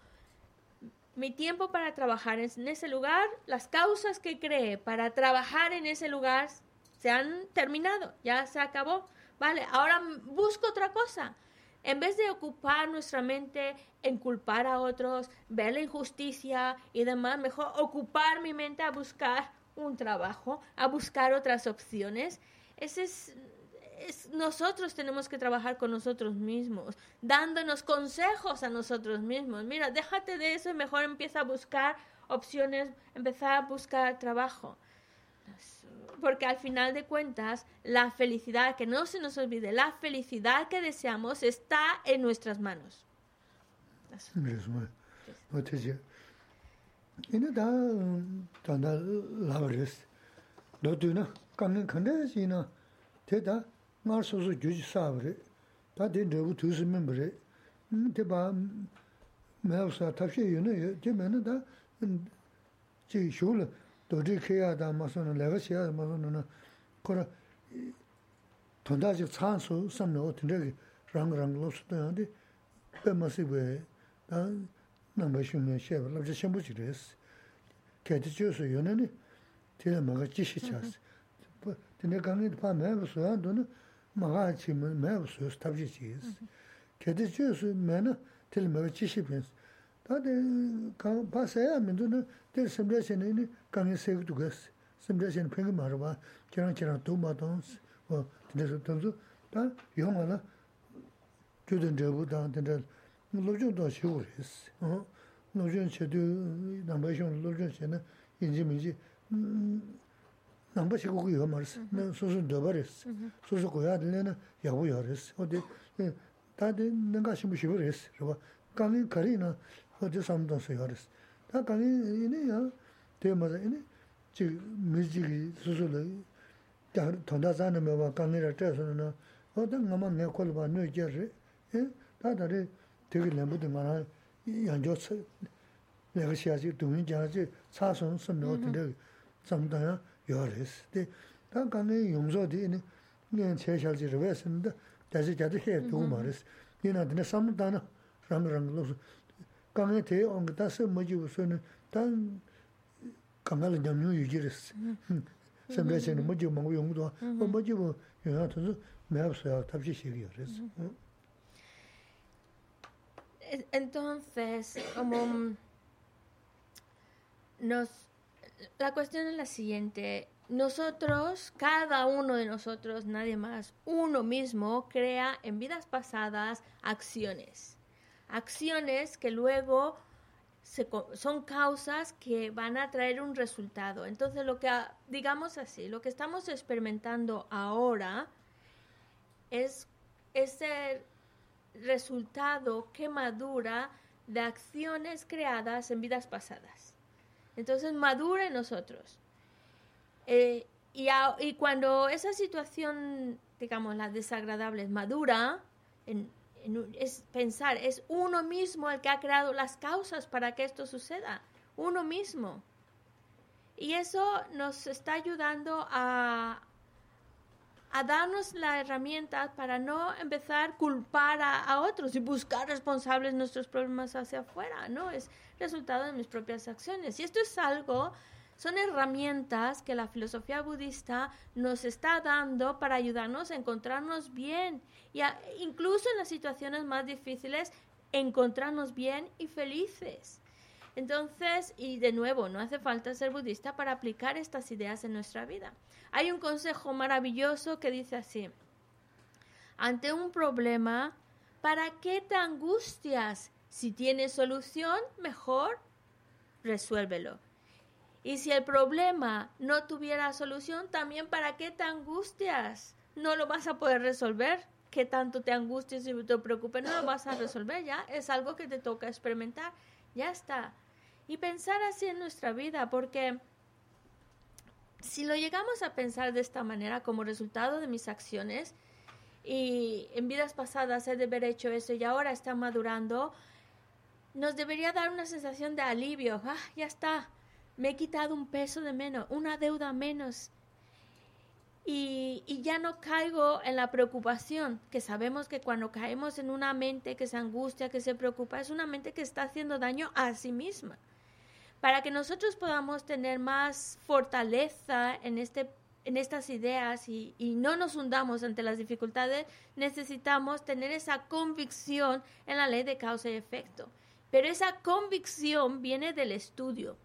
mi tiempo para trabajar en ese lugar, las causas que creé para trabajar en ese lugar se han terminado, ya se acabó. Vale, ahora busco otra cosa. En vez de ocupar nuestra mente en culpar a otros, ver la injusticia y demás, mejor ocupar mi mente a buscar un trabajo, a buscar otras opciones. Ese es, nosotros tenemos que trabajar con nosotros mismos, dándonos consejos a nosotros mismos. Mira, déjate de eso y mejor empieza a buscar opciones, empezar a buscar trabajo porque al final de cuentas, la felicidad, que no se nos olvide, la felicidad que deseamos está en nuestras manos. 도리 케야다 마서는 내가 시야 마서는 그러 돈다지 찬수 삼노 근데 랑랑 로스도한데 배마시베 나 남바슈네 셰브 럽지 셴부지 그랬어. 개지주스 요네니 제가 뭐가 지시 찼어. 근데 강에 봐 매버서 너는 뭐가 지면 매버서 스탑지지 개지주스 매는 들 뭐가 지시 변스 다들 강 봤어야 민도는 들 심레시는 강에 세고도 그랬어. 심지어는 팽이 말아 봐. 저랑 저랑 또 마도 어 그래서 또 다 영화나 주된 저보다 근데 노조도 쉬고 그랬어. 어 노조는 저도 남바션 노조는 인지민지 음 남바 쉬고 그거 말았어. 나 소소 더 버렸어. 소소 거야 되는 야고 열었어. 어디 다들 내가 심부 쉬고 그랬어. 저 강이 가리나 어디 삼도 쉬었어. 다 강이 이네야 te ma ene chi miji ki susu la tonda zani me wa kangi ra tre suna na o ta nga ma ne kol ba nyo kya re ta ta re tegi lembu di nga na yanjo tsa lega shia chi dungi jana chi tsa sun sum me o tinde tsamda ya yo re si te ta kangi yungzo di ene ngen che shal chi rwe sin da daji kya di he dugu ma re si ina dine samdana rang rang lo su kangi te ongi ta se moji u su ne ta 강가를 냠뉴 유지르스. 선배세는 뭐지 뭐 용도 뭐 뭐지 뭐 영화 통해서 매없어요. 답시 시기요. 그래서. Entonces, como nos la cuestión es la siguiente, nosotros, cada uno de nosotros, nadie más, uno mismo crea en vidas pasadas acciones. Acciones que luego son causas que van a traer un resultado. Entonces, lo que, digamos así, lo que estamos experimentando ahora es ese resultado que madura de acciones creadas en vidas pasadas. Entonces, madura en nosotros. Eh, y, y, cuando esa situación, digamos, la desagradable, madura, en, es pensar, es uno mismo el que ha creado las causas para que esto suceda, uno mismo. Y eso nos está ayudando a, a darnos la herramienta para no empezar a culpar a, otros y buscar responsables nuestros problemas hacia afuera, ¿no? Es resultado de mis propias acciones. Y esto es algo son herramientas que la filosofía budista nos está dando para ayudarnos a encontrarnos bien y incluso en las situaciones más difíciles encontrarnos bien y felices. Entonces, y de nuevo, no hace falta ser budista para aplicar estas ideas en nuestra vida. Hay un consejo maravilloso que dice así, ante un problema, ¿para qué te angustias? Si tienes solución, mejor resuélvelo. Y si el problema no tuviera solución, también para qué te angustias? No lo vas a poder resolver. ¿Qué tanto te angustias y te preocupes? No lo vas a resolver ya. Es algo que te toca experimentar. Ya está. Y pensar así en nuestra vida, porque si lo llegamos a pensar de esta manera como resultado de mis acciones, y en vidas pasadas he de haber hecho eso y ahora está madurando, nos debería dar una sensación de alivio. Ah, ya está, me he quitado un peso de menos, una deuda menos. Y, ya no caigo en la preocupación, que sabemos que cuando caemos en una mente que se angustia, que se preocupa, es una mente que está haciendo daño a sí misma. Para que nosotros podamos tener más fortaleza en, este, en estas ideas y no nos hundamos ante las dificultades, necesitamos tener esa convicción en la ley de causa y efecto. Pero esa convicción viene del estudio,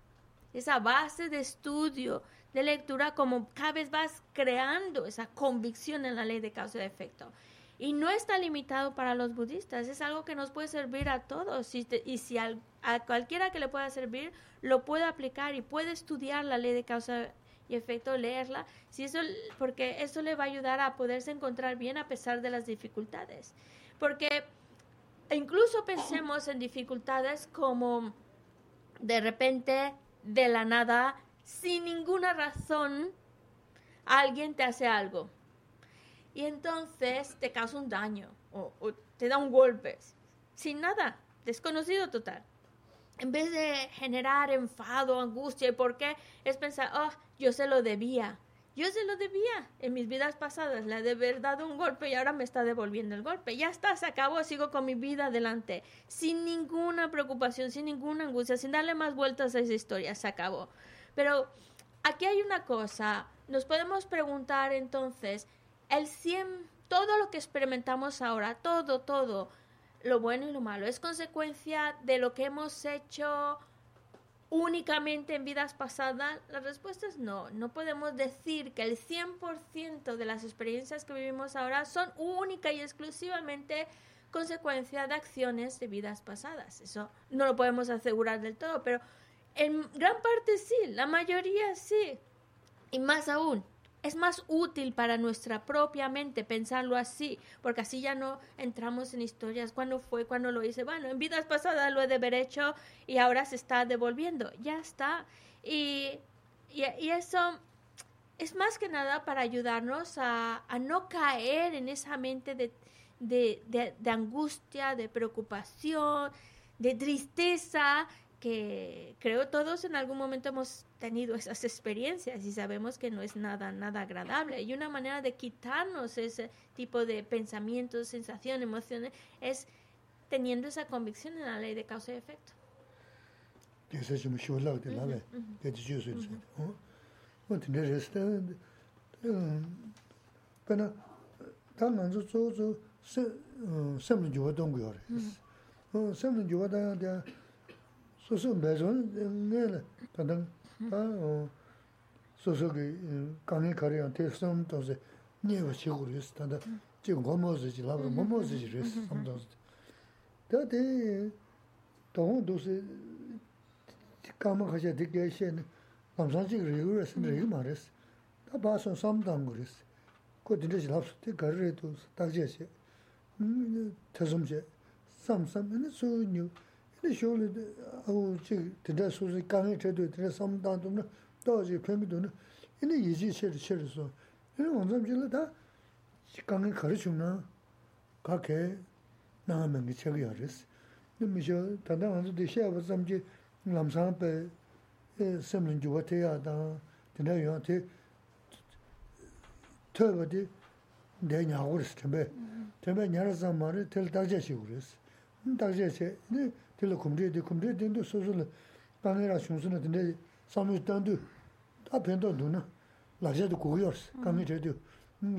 esa base de estudio, de lectura, como cada vez vas creando esa convicción en la ley de causa y efecto. Y no está limitado para los budistas, es algo que nos puede servir a todos. Y, y si a, a cualquiera que le pueda servir, lo puede aplicar y puede estudiar la ley de causa y efecto, leerla, si eso, porque eso le va a ayudar a poderse encontrar bien a pesar de las dificultades. Porque incluso pensemos en dificultades como de repente de la nada, sin ninguna razón, alguien te hace algo. Y entonces te causa un daño o, te da un golpe. Sin nada, desconocido total. En vez de generar enfado, angustia, ¿y por qué? Es pensar, oh, yo se lo debía. Yo se lo debía en mis vidas pasadas, le de haber dado un golpe y ahora me está devolviendo el golpe. Ya está, se acabó, sigo con mi vida adelante, sin ninguna preocupación, sin ninguna angustia, sin darle más vueltas a esa historia, se acabó. Pero aquí hay una cosa, nos podemos preguntar entonces, el 100, todo lo que experimentamos ahora, todo, todo, lo bueno y lo malo, ¿es consecuencia de lo que hemos hecho únicamente en vidas pasadas? La respuesta es no. No podemos decir que el 100% de las experiencias que vivimos ahora son única y exclusivamente consecuencia de acciones de vidas pasadas. Eso no lo podemos asegurar del todo, pero en gran parte sí, la mayoría sí. Y más aún, es más útil para nuestra propia mente pensarlo así, porque así ya no entramos en historias, cuándo fue, cuándo lo hice, bueno, en vidas pasadas lo he de haber hecho y ahora se está devolviendo, ya está. Y, y, eso es más que nada para ayudarnos a, a no caer en esa mente de, de, de angustia, de preocupación, de tristeza que creo todos en algún momento hemos tenido esas experiencias y sabemos que no es nada, nada agradable. Y una manera de quitarnos ese tipo de pensamientos, sensaciones, emociones, es teniendo esa convicción en la ley de causa y efecto. 소소 매존 내래 단단 아 소소게 강에 가려 대선 도세 니가 시고르스 단다 지금 뭐뭐지 라고 뭐뭐지 그랬어 삼도 다데 또 도세 까마 가자 되게 셴 남산지 그리고 레 말했어 다 봐서 삼단 그랬어 그 뒤에 잡스 때 가르에도 다제시 음 태좀제 삼삼은 소뉴 Di shūli awu chik tida sūsi kāngi chadu, tida samdāng tumna, dāji pēmbi tumna, ini yīchī chiri chiri sō. Ini wānsam chila dā kāngi khari chūna kāke nāngā mēngi chagi yāris. Di mīshā tāndā wānsam di shaya wānsam chi lamsāng pē semlin juwa te yā dāng, tida yuwa te tōba di dē nyā guris tēmbē. Mm-hmm. Tēmbē nyā rā sā mā rī tēli dāgjā shī guris. Dāgjā shī, 전 대시야 버섬지 남상배 에 섬는 주어태야다 근데 요한테 터버디 내냐고 그랬을 텐데 텐데 냐라서 말을 될 다제시 그랬어 다제시 네 tila kumriya di kumriya dindu suzula kangira shungsuna dinda sami dandu da pendo duna lakja di kukuyors kangira di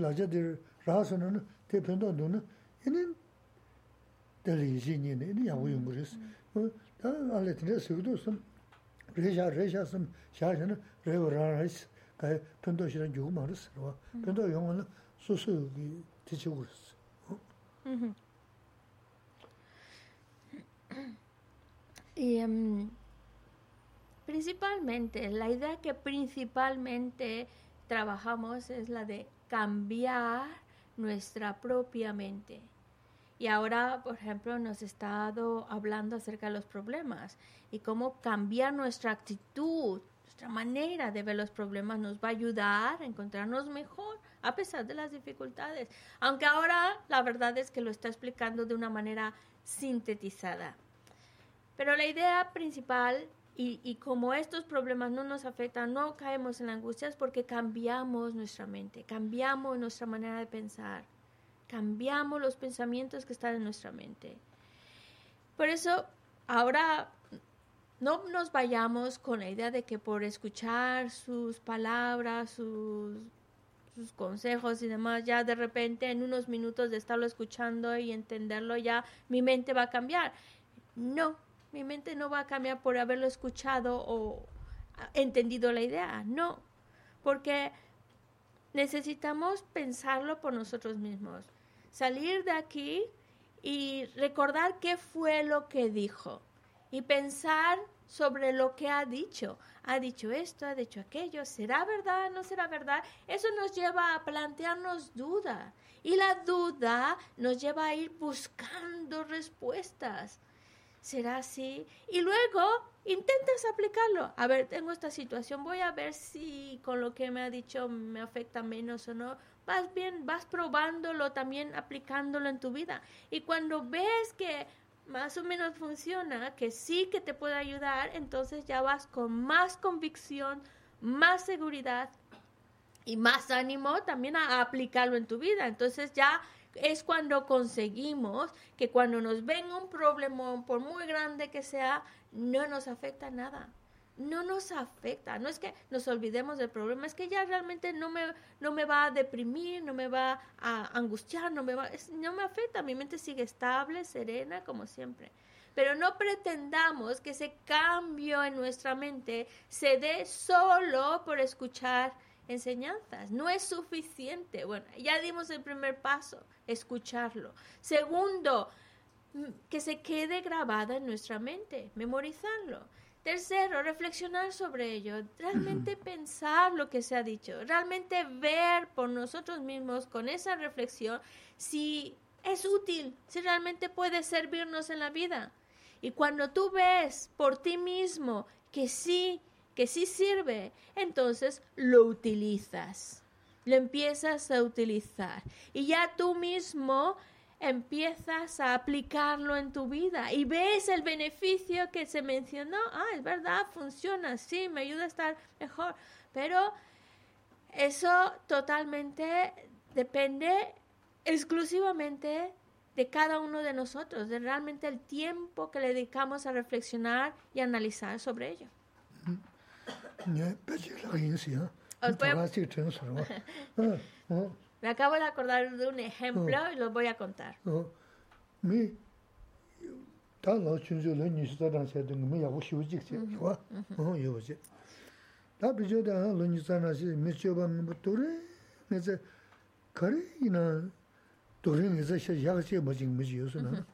lakja di rahasana na te pendo duna ini dali isi nina ini yagu yunguris da ala dinda sikdu sam resha resha sam shaashana rewa rahas kaya pendo shiran yugu maris pendo yungu susu tichi guris Y um, Principalmente, la idea que principalmente trabajamos es la de cambiar nuestra propia mente. Y ahora, por ejemplo, nos ha estado hablando acerca de los problemas y cómo cambiar nuestra actitud, nuestra manera de ver los problemas nos va a ayudar a encontrarnos mejor a pesar de las dificultades. Aunque ahora la verdad es que lo está explicando de una manera sintetizada. Pero la idea principal y, como estos problemas no nos afectan, no caemos en la angustia, es porque cambiamos nuestra mente, cambiamos nuestra manera de pensar, cambiamos los pensamientos que están en nuestra mente. Por eso, ahora no nos vayamos con la idea de que por escuchar sus palabras, sus, sus, consejos y demás, ya de repente en unos minutos de estarlo escuchando y entenderlo, ya mi mente va a cambiar. No, mi mente no va a cambiar por haberlo escuchado o entendido la idea, no, porque necesitamos pensarlo por nosotros mismos, salir de aquí y recordar qué fue lo que dijo y pensar sobre lo que ha dicho. Ha dicho esto, ha dicho aquello, ¿será verdad? ¿No será verdad? Eso nos lleva a plantearnos duda y la duda nos lleva a ir buscando respuestas. ¿Será así? Y luego intentas aplicarlo. A ver, tengo esta situación, voy a ver si con lo que me ha dicho me afecta menos o no. Vas bien, vas probándolo también, aplicándolo en tu vida. Y cuando ves que más o menos funciona, que sí que te puede ayudar, entonces ya vas con más convicción, más seguridad y más ánimo también a, aplicarlo en tu vida. Entonces ya es cuando conseguimos que cuando nos venga un problema, por muy grande que sea, no nos afecta nada. No nos afecta, no es que nos olvidemos del problema, es que ya realmente no me, no me va a deprimir, no me va a angustiar, no me, va, no me afecta, mi mente sigue estable, serena, como siempre. Pero no pretendamos que ese cambio en nuestra mente se dé solo por escuchar enseñanzas. No es suficiente. Bueno, ya dimos el primer paso, escucharlo. Segundo, que se quede grabada en nuestra mente, memorizarlo. Tercero, reflexionar sobre ello, realmente pensar lo que se ha dicho, realmente ver por nosotros mismos con esa reflexión si es útil, si realmente puede servirnos en la vida. Y cuando tú ves por ti mismo que sí que sí sirve, entonces lo utilizas, lo empiezas a utilizar. Y ya tú mismo empiezas a aplicarlo en tu vida y ves el beneficio que se mencionó, ah, es verdad, funciona, sí, me ayuda a estar mejor, pero eso totalmente depende exclusivamente de cada uno de nosotros, de realmente el tiempo que le dedicamos a reflexionar y analizar sobre ello. Ne, pechi la ginsi, ¿eh? Trabajo tren sarwa. Me acabo de acordar de un ejemplo y lo voy a contar. Mi ta lo chunjo lo ni sta dan se ding mi ya wo shiu jik se, wa. Oh, yo wo se. Ta bi jo da lo ni sta na si mi chyo ba mi to re. Ne se kare ina to re ne se ya ga se ma jing mi yo se na.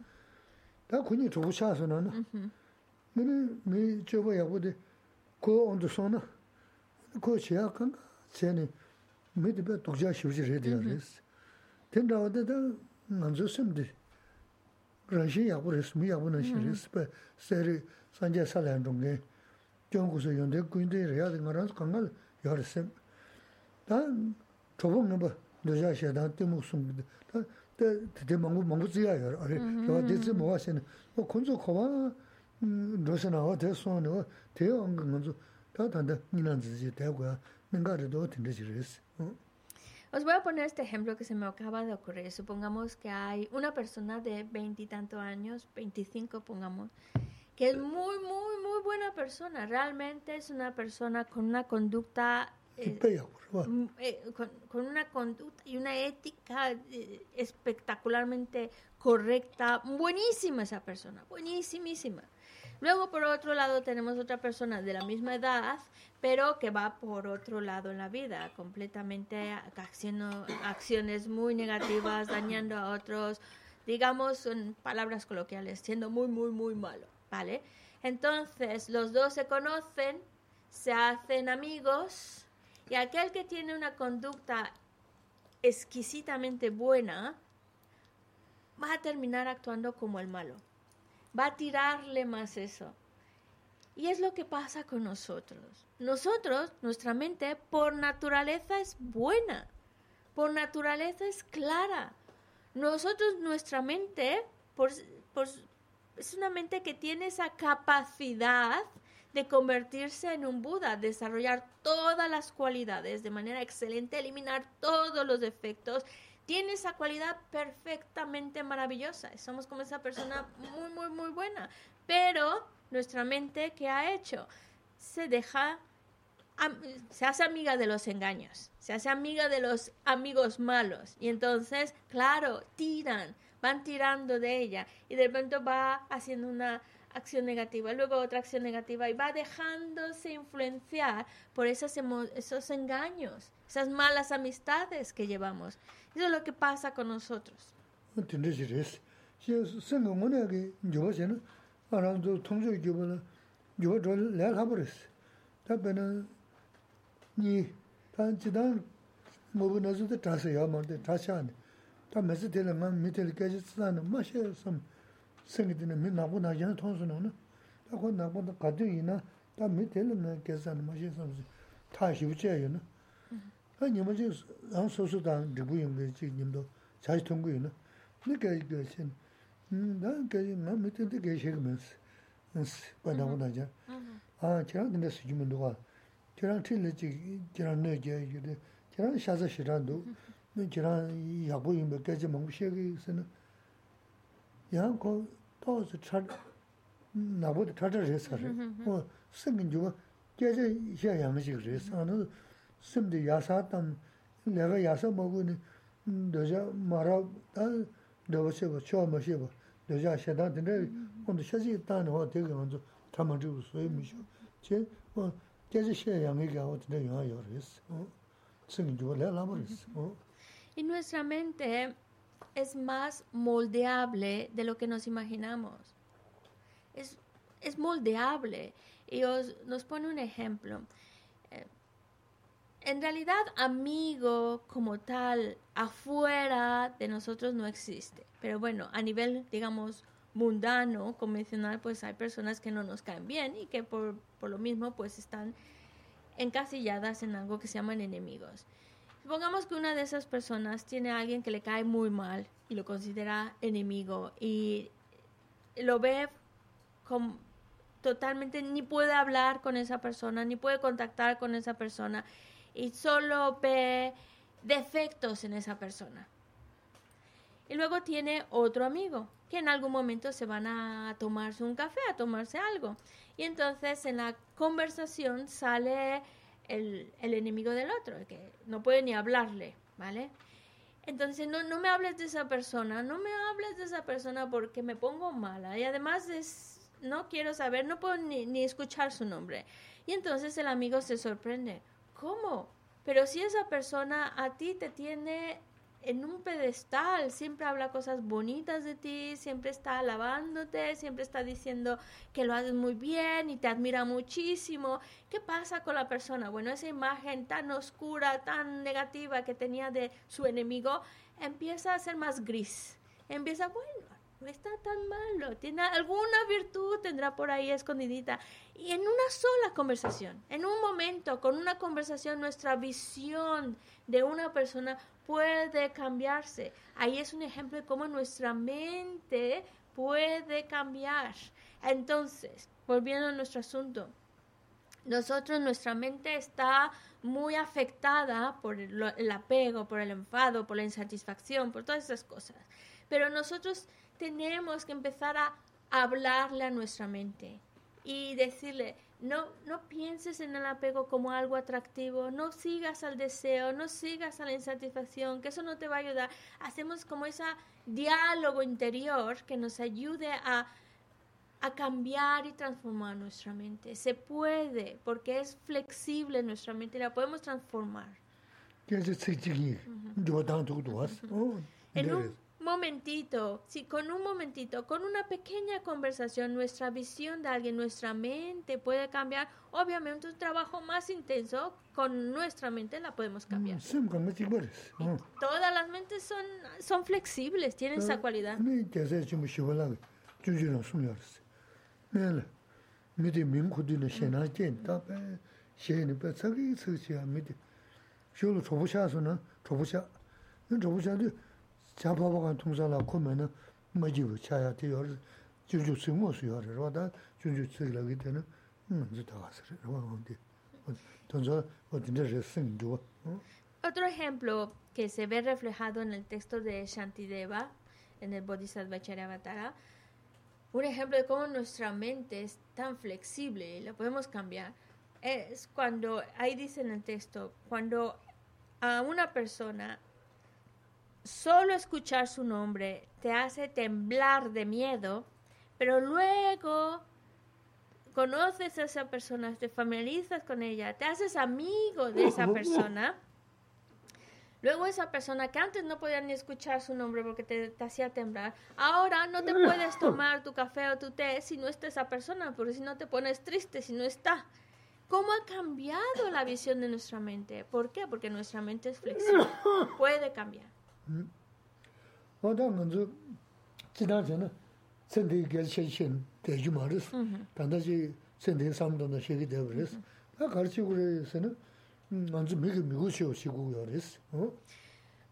Ta kuni to sha se na na. Mi mi chyo ba ya wo de ko ondu sona, ko chiya kanga, chayani, midi baya dukja shivji redi ya res. Ten rawa da da nganzo simdi, ranshi yabu res, mi yabu nashi res, baya sari sanja salayan dungi, kyon kuso yonde kuindi riya di ngaranz kanga ya resim. Da chobo ngaba dukja shiya da timu sumgi, da tete mangu mangu ziya ya, ari, rawa dezi mawa shini, o kunzo kowa ko wa ro se na wa de so ne wa de ang ngan zo da da de ni nan zi ji de gu ya men ga de do tin de ji res Os voy a poner este ejemplo que se me acaba de ocurrir. Supongamos que hay una persona de veintitantos años, 25 pongamos, que es muy, muy, muy buena persona. Realmente es una persona con una conducta, eh, eh, con, con, una conducta y una ética eh, espectacularmente correcta. Buenísima esa persona, buenísimísima. Luego, por otro lado, tenemos otra persona de la misma edad, pero que va por otro lado en la vida, completamente haciendo acciones muy negativas, dañando a otros, digamos en palabras coloquiales, siendo muy, muy, muy malo, ¿vale? Entonces, los dos se conocen se hacen amigos y aquel que tiene una conducta exquisitamente buena va a terminar actuando como el malo. Va a tirarle más eso. Y es lo que pasa con nosotros. Nosotros, nuestra mente, por naturaleza es buena. Por naturaleza es clara. Nosotros, nuestra mente, es una mente que tiene esa capacidad de convertirse en un Buda, desarrollar todas las cualidades de manera excelente, eliminar todos los defectos. Tiene esa cualidad perfectamente maravillosa. Somos como esa persona muy, muy, muy buena. Pero nuestra mente, ¿qué ha hecho? Se deja, se hace amiga de los engaños, se hace amiga de los amigos malos. Y entonces, claro, tiran, van tirando de ella. Y de pronto va haciendo una acción negativa, luego otra acción negativa y va dejándose influenciar por esos, esos engaños, esas malas amistades que llevamos. Eso es lo que pasa con nosotros. sengi dine mi naku na yana tonsu no na ta kwa naku na kadyo ina ta mi teli na kesa na ma shi samsi ta shivu chaya yo na ta nima chi rang sosu ta ribu yunga chi nimdo chashi tongu yo na ni kaya kaya shi na kaya nga mi teli kaya shega mensi nsi pa naku na jaya a kirang dine si jima nduwa kirang tili chi kirang no jaya kirang shasa shirang do kirang yaku yunga kaya chi mungu shega yāng kō tō sī chā, nā bō tā chā rē sā rē, wā sīm kī jūwa kia chā xia yāng shik rē sā, nā sīm tī yā sā tam, lē bā yā sā mā gu nī, dō chā mā rā, tā dō bā shē bā, chō mā shē bā, dō chā xia tā tī rē, wā tā xia chī tā nā wā tē kā wā tā mā chī wā sō yā mī shō, chē wā kia chā xia yāng kā wā tī rē yā yā rē sā, sīm kī jūwa lē lā bā rē sā. Inversamente, es más moldeable de lo que nos imaginamos. Es, es moldeable. Y os, nos pone un ejemplo. En realidad, amigo como tal, afuera de nosotros no existe. Pero bueno, a nivel, digamos, mundano, convencional, pues hay personas que no nos caen bien y que por, por lo mismo pues están encasilladas en algo que se llaman enemigos. Supongamos que una de esas personas tiene a alguien que le cae muy mal y lo considera enemigo y lo ve como totalmente, ni puede hablar con esa persona, ni puede contactar con esa persona y solo ve defectos en esa persona. Y luego tiene otro amigo que en algún momento se van a tomarse un café, a tomarse algo. Y entonces en la conversación sale el, enemigo del otro, que no puede ni hablarle, ¿vale? Entonces, no, no me hables de esa persona, no me hables de esa persona porque me pongo mala. Y además es, no quiero saber, no puedo ni, ni escuchar su nombre. Y entonces el amigo se sorprende. ¿Cómo? Pero si esa persona a ti te tiene en un pedestal, siempre habla cosas bonitas de ti, siempre está alabándote, siempre está diciendo que lo haces muy bien y te admira muchísimo. ¿Qué pasa con la persona? Bueno, esa imagen tan oscura, tan negativa que tenía de su enemigo, empieza a ser más gris. Empieza, bueno, no está tan malo, tiene alguna virtud, tendrá por ahí escondidita. Y en una sola conversación, en un momento, con una conversación, nuestra visión de una persona puede cambiarse. Ahí es un ejemplo de cómo nuestra mente puede cambiar. Entonces, volviendo a nuestro asunto, nosotros, nuestra mente está muy afectada por el, el apego, por el enfado, por la insatisfacción, por todas esas cosas. Pero nosotros tenemos que empezar a hablarle a nuestra mente y decirle, no, no pienses en el apego como algo atractivo, no sigas al deseo, no sigas a la insatisfacción, que eso no te va a ayudar. Hacemos como ese diálogo interior que nos ayude a, a cambiar y transformar nuestra mente. Se puede, porque es flexible nuestra mente y la podemos transformar. En un momentito, si con un momentito, con una pequeña conversación, nuestra visión de alguien, nuestra mente puede cambiar, obviamente un trabajo más intenso con nuestra mente la podemos cambiar. sim ka ma chi bor es Todas las mentes son, son flexibles, tienen esa cualidad. Mm ju Otro ejemplo que se ve reflejado en el texto de Shantideva, en el Bodhisattva Charyavatara, un ejemplo de cómo nuestra mente es tan flexible y la podemos cambiar, es cuando, ahí dice en el texto, cuando a una persona solo escuchar su nombre te hace temblar de miedo, pero luego conoces a esa persona, te familiarizas con ella, te haces amigo de esa persona. Luego esa persona que antes no podía ni escuchar su nombre porque te, te hacía temblar, ahora no te puedes tomar tu café o tu té si no está esa persona, porque si no te pones triste si no está. ¿Cómo ha cambiado la visión de nuestra mente? ¿Por qué? Porque nuestra mente es flexible, puede cambiar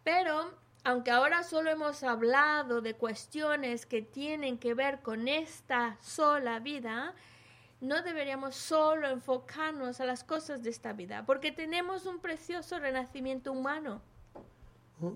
pero aunque ahora solo hemos hablado de cuestiones que tienen que ver con esta sola vida, no deberíamos solo enfocarnos a las cosas de esta vida, porque tenemos un precioso renacimiento humano. ¿Oh?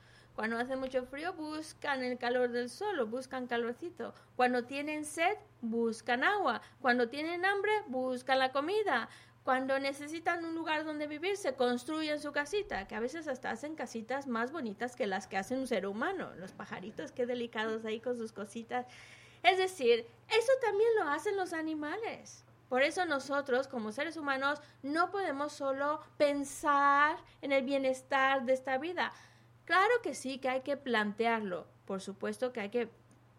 Cuando hace mucho frío, buscan el calor del sol o buscan calorcito. Cuando tienen sed, buscan agua. Cuando tienen hambre, buscan la comida. Cuando necesitan un lugar donde vivir, se construyen su casita, que a veces hasta hacen casitas más bonitas que las que hace un ser humano. Los pajaritos, qué delicados ahí con sus cositas. Es decir, eso también lo hacen los animales. Por eso nosotros, como seres humanos, no podemos solo pensar en el bienestar de esta vida. Claro que sí, que hay que plantearlo. Por supuesto que hay que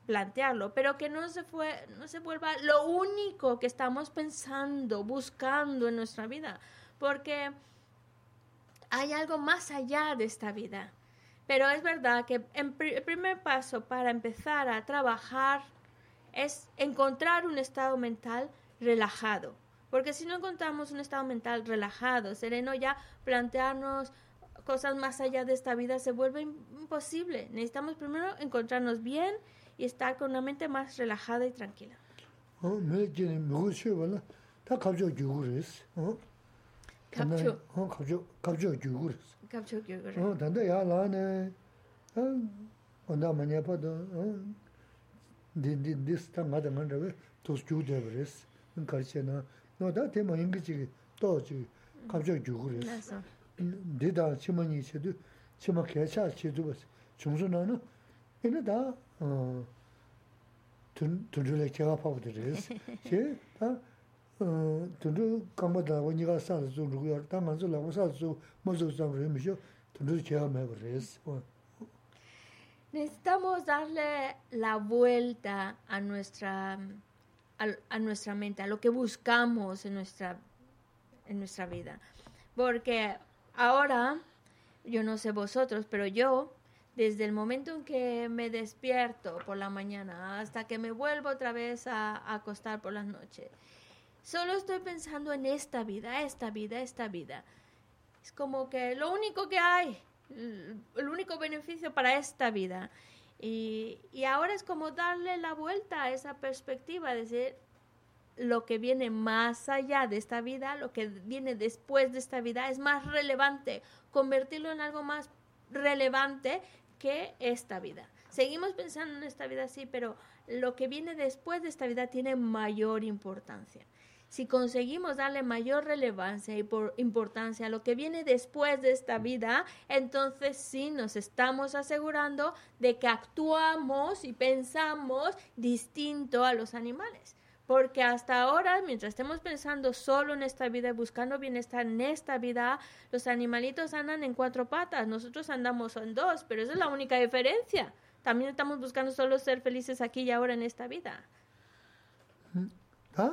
plantearlo, pero que no se, fue, no se vuelva lo único que estamos pensando, buscando en nuestra vida. Porque hay algo más allá de esta vida. Pero es verdad que el primer paso para empezar a trabajar es encontrar un estado mental relajado. Porque si no encontramos un estado mental relajado, sereno, ya plantearnos cosas más allá de esta vida se vuelve im- imposible. Necesitamos primero encontrarnos bien y estar con una mente más relajada y tranquila. 어, 매진이 무엇이야 몰라. 다 갑자기 주고 그랬어. 어? Kapchu. 어, 갑자기 갑자기 주고 그랬어. Kapchu Gyugure. 어, 단다 야 나네. 어, 온다 많이 아파도 어. 딘딘 디스타 마다만 왜 도스 주대 그랬어. 응 가르치나. 너다 대만 인기지 또지 갑자기 주고 그랬어. Eso. 네다 치머니 있어도 치마 개차 치도 봤어. 중순하는 얘네 다 어. 돈 돈을 제가 파고들었어. 제 다. 어, 돈을 감마다 원이가 사서 누구야? 당만서 라고 사서 뭐서 사서 미셔. 돈을 제가 매버렸어. 어. Necesitamos darle la vuelta a nuestra, a, a nuestra mente, a lo que buscamos en nuestra, en nuestra vida. Porque ahora, yo no sé vosotros, pero yo desde el momento en que me despierto por la mañana hasta que me vuelvo otra vez a, acostar por las noches. Solo estoy pensando en esta vida, esta vida, esta vida. Es como que lo único que hay, el único beneficio para esta vida. Y, y ahora es como darle la vuelta a esa perspectiva, decir, lo que viene más allá de esta vida, lo que viene después de esta vida, es más relevante, convertirlo en algo más relevante que esta vida. Seguimos pensando en esta vida, sí, pero lo que viene después de esta vida tiene mayor importancia. Si conseguimos darle mayor relevancia y por importancia a lo que viene después de esta vida, entonces sí nos estamos asegurando de que actuamos y pensamos distinto a los animales. Porque hasta ahora, mientras estemos pensando solo en esta vida y buscando bienestar en esta vida, los animalitos andan en cuatro patas, nosotros andamos en dos, pero esa es la única diferencia. También estamos buscando solo ser felices aquí y ahora en esta vida. 다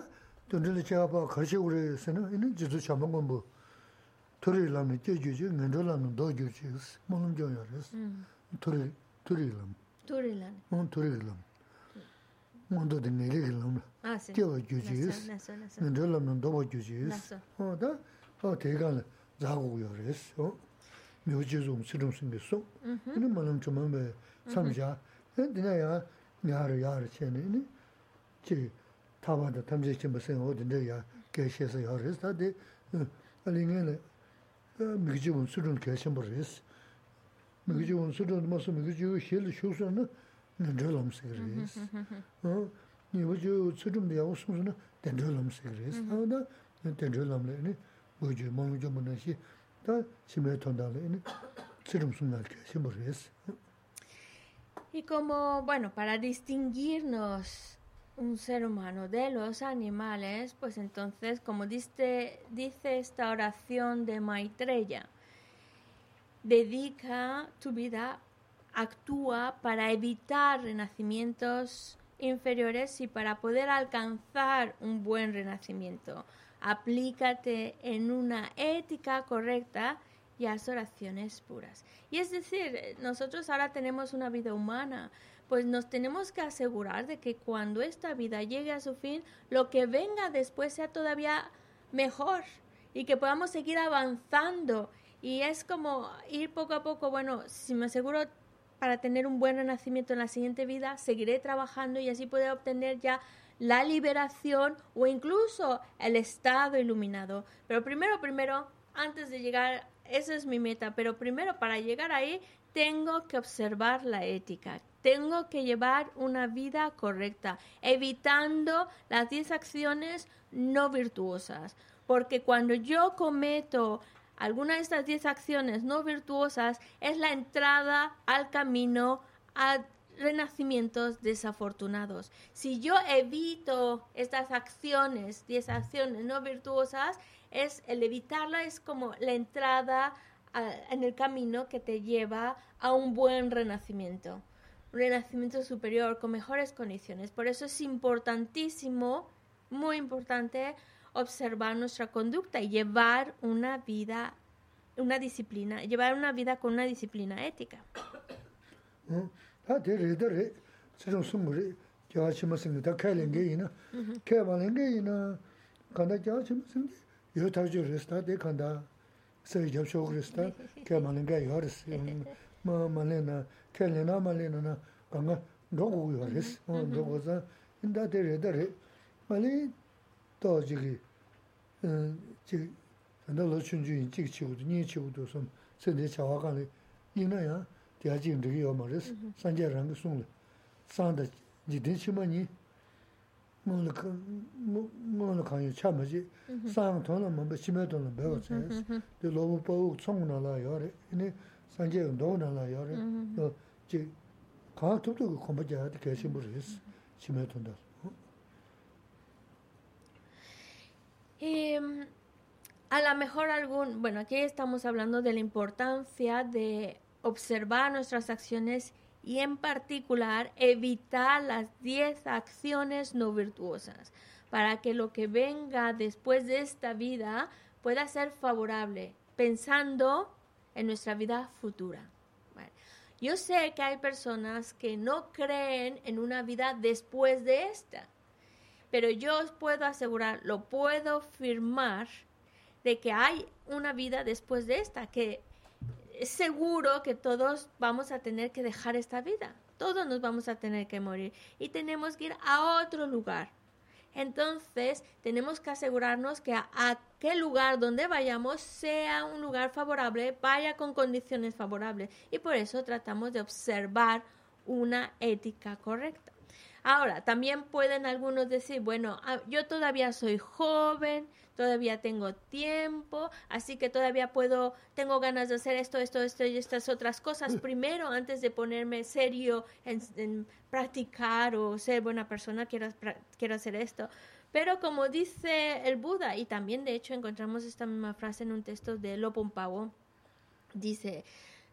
ngōntō tē ngērē kī lōm rā, kiawa gyōchī yōs, ngōntō lōm rā ndōpa gyōchī yōs, o tā, o tē kā rā zā gu yō rā yōs, o, myō jī zōng sī rōng sīng kī sō, nī mā lōm chō mā mbē sām yā, dīnā yā, yā rā yā rā chē nē, chī tā bā tā tam chē chī mbā sēng o dīnā yā kē shē sā yā rā yōs, tā tē, a lī ngē rā, mī kī jī wōng sī rōng kē shē mbā rā yōs, mī kī jī wōng sī rōng mā sō mī kī jī wō Y como, bueno, para distinguirnos un ser humano de los animales, pues entonces, como diste, dice esta oración de Maitreya, dedica tu vida actúa para evitar renacimientos inferiores y para poder alcanzar un buen renacimiento. Aplícate en una ética correcta y haz oraciones puras. Y es decir, nosotros ahora tenemos una vida humana, pues nos tenemos que asegurar de que cuando esta vida llegue a su fin, lo que venga después sea todavía mejor y que podamos seguir avanzando. Y es como ir poco a poco, bueno, si me aseguro para tener un buen renacimiento en la siguiente vida, seguiré trabajando y así poder obtener ya la liberación o incluso el estado iluminado. Pero primero, primero, antes de llegar, esa es mi meta, pero primero para llegar ahí tengo que observar la ética, tengo que llevar una vida correcta, evitando las 10 acciones no virtuosas, porque cuando yo cometo alguna de estas 10 acciones no virtuosas es la entrada al camino a renacimientos desafortunados. Si yo evito estas acciones, 10 acciones no virtuosas, es el evitarla es como la entrada a- en el camino que te lleva a un buen renacimiento, un renacimiento superior con mejores condiciones. Por eso es importantísimo, muy importante, observar nuestra conducta y llevar una vida, una disciplina, llevar una vida con una disciplina ética. tanda lo chunchun jik chiwudu, nyi chiwudu som, sende chawa kaanli, ina ya diya jik ndrigi yo ma res, mm-hmm. sanje rangi sungli, sanda jidin shima nyi, ngana kanyo cha ma ji, sang tona mamba shime tona bewa mm-hmm, tsayas, mm-hmm. di lobo pa uk tsong na la yo re, ini sanje ndo na la yo re, jik kaa tupto kumba jaya di kaya shimbo res, shime tona. Eh, a lo mejor algún, bueno, aquí estamos hablando de la importancia de observar nuestras acciones y en particular evitar las 10 acciones no virtuosas para que lo que venga después de esta vida pueda ser favorable, pensando en nuestra vida futura. Yo sé que hay personas que no creen en una vida después de esta pero yo os puedo asegurar, lo puedo firmar, de que hay una vida después de esta, que es seguro que todos vamos a tener que dejar esta vida, todos nos vamos a tener que morir y tenemos que ir a otro lugar. Entonces, tenemos que asegurarnos que a aquel lugar donde vayamos sea un lugar favorable, vaya con condiciones favorables. Y por eso tratamos de observar una ética correcta. Ahora, también pueden algunos decir, bueno, ah, yo todavía soy joven, todavía tengo tiempo, así que todavía puedo, tengo ganas de hacer esto, esto, esto y estas otras cosas primero antes de ponerme serio en, en practicar o ser buena persona, quiero, quiero hacer esto. Pero como dice el Buda, y también de hecho encontramos esta misma frase en un texto de Lopompawo, dice,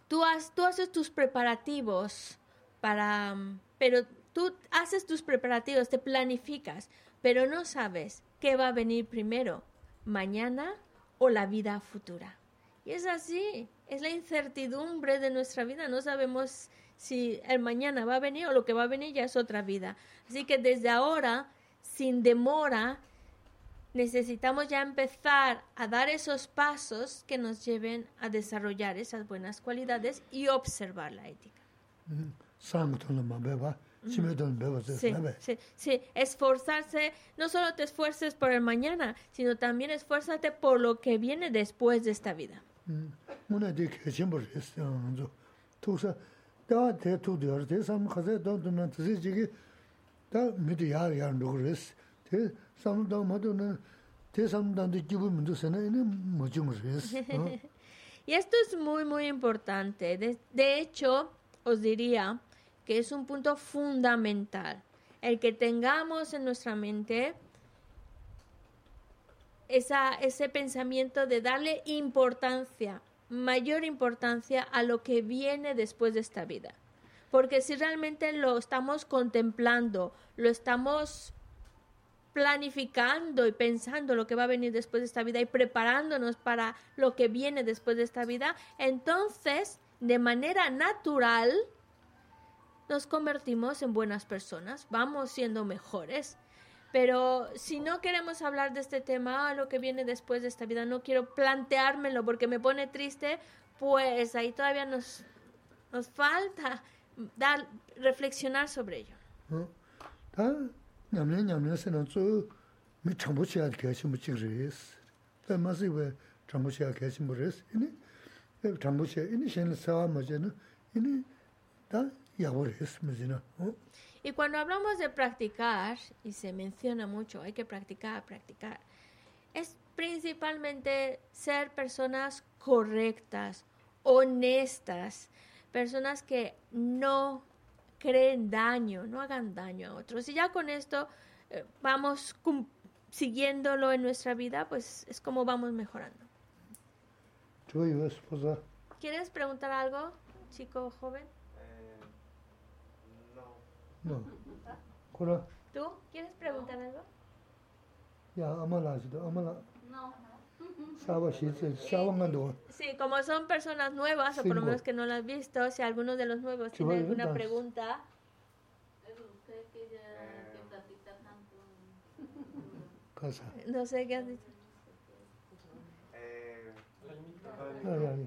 tú, has- tú haces tus preparativos para, pero tú haces tus preparativos, te planificas, pero no sabes qué va a venir primero, mañana o la vida futura. Y es así, es la incertidumbre de nuestra vida, no sabemos si el mañana va a venir o lo que va a venir ya es otra vida. Así que desde ahora, sin demora, necesitamos ya empezar a dar esos pasos que nos lleven a desarrollar esas buenas cualidades y observar la ética. sāṅgā tōngla Sí, sí, sí, esforzarse, no solo te esfuerces por el mañana, sino también esfuérzate por lo que viene después de esta vida. Y esto es muy, muy importante. De, de hecho, os diría que es un punto fundamental. El que tengamos en nuestra mente esa, ese pensamiento de darle importancia, mayor importancia a lo que viene después de esta vida. Porque si realmente lo estamos contemplando, lo estamos planificando y pensando lo que va a venir después de esta vida y preparándonos para lo que viene después de esta vida, entonces, de manera natural, nos convertimos en buenas personas, vamos siendo mejores. Pero si no queremos hablar de este tema, ah, lo que viene después de esta vida, no quiero planteármelo porque me pone triste, pues ahí todavía nos, nos falta dar, reflexionar sobre ello. Nā. Y cuando hablamos de practicar, y se menciona mucho, hay que practicar, practicar, es principalmente ser personas correctas, honestas, personas que no creen daño, no hagan daño a otros. Y ya con esto eh, vamos siguiéndolo en nuestra vida, pues es como vamos mejorando. ¿Quieres preguntar algo, chico joven? Nō. Kōrā, ¿Tú quieres preguntar algo? tsē, sāwā ngā ndō. Sí, como son personas nuevas, o por lo menos que no lo has visto, si alguno de los nuevos tiene alguna pregunta, no sé qué has dicho. Yā, yā, yā.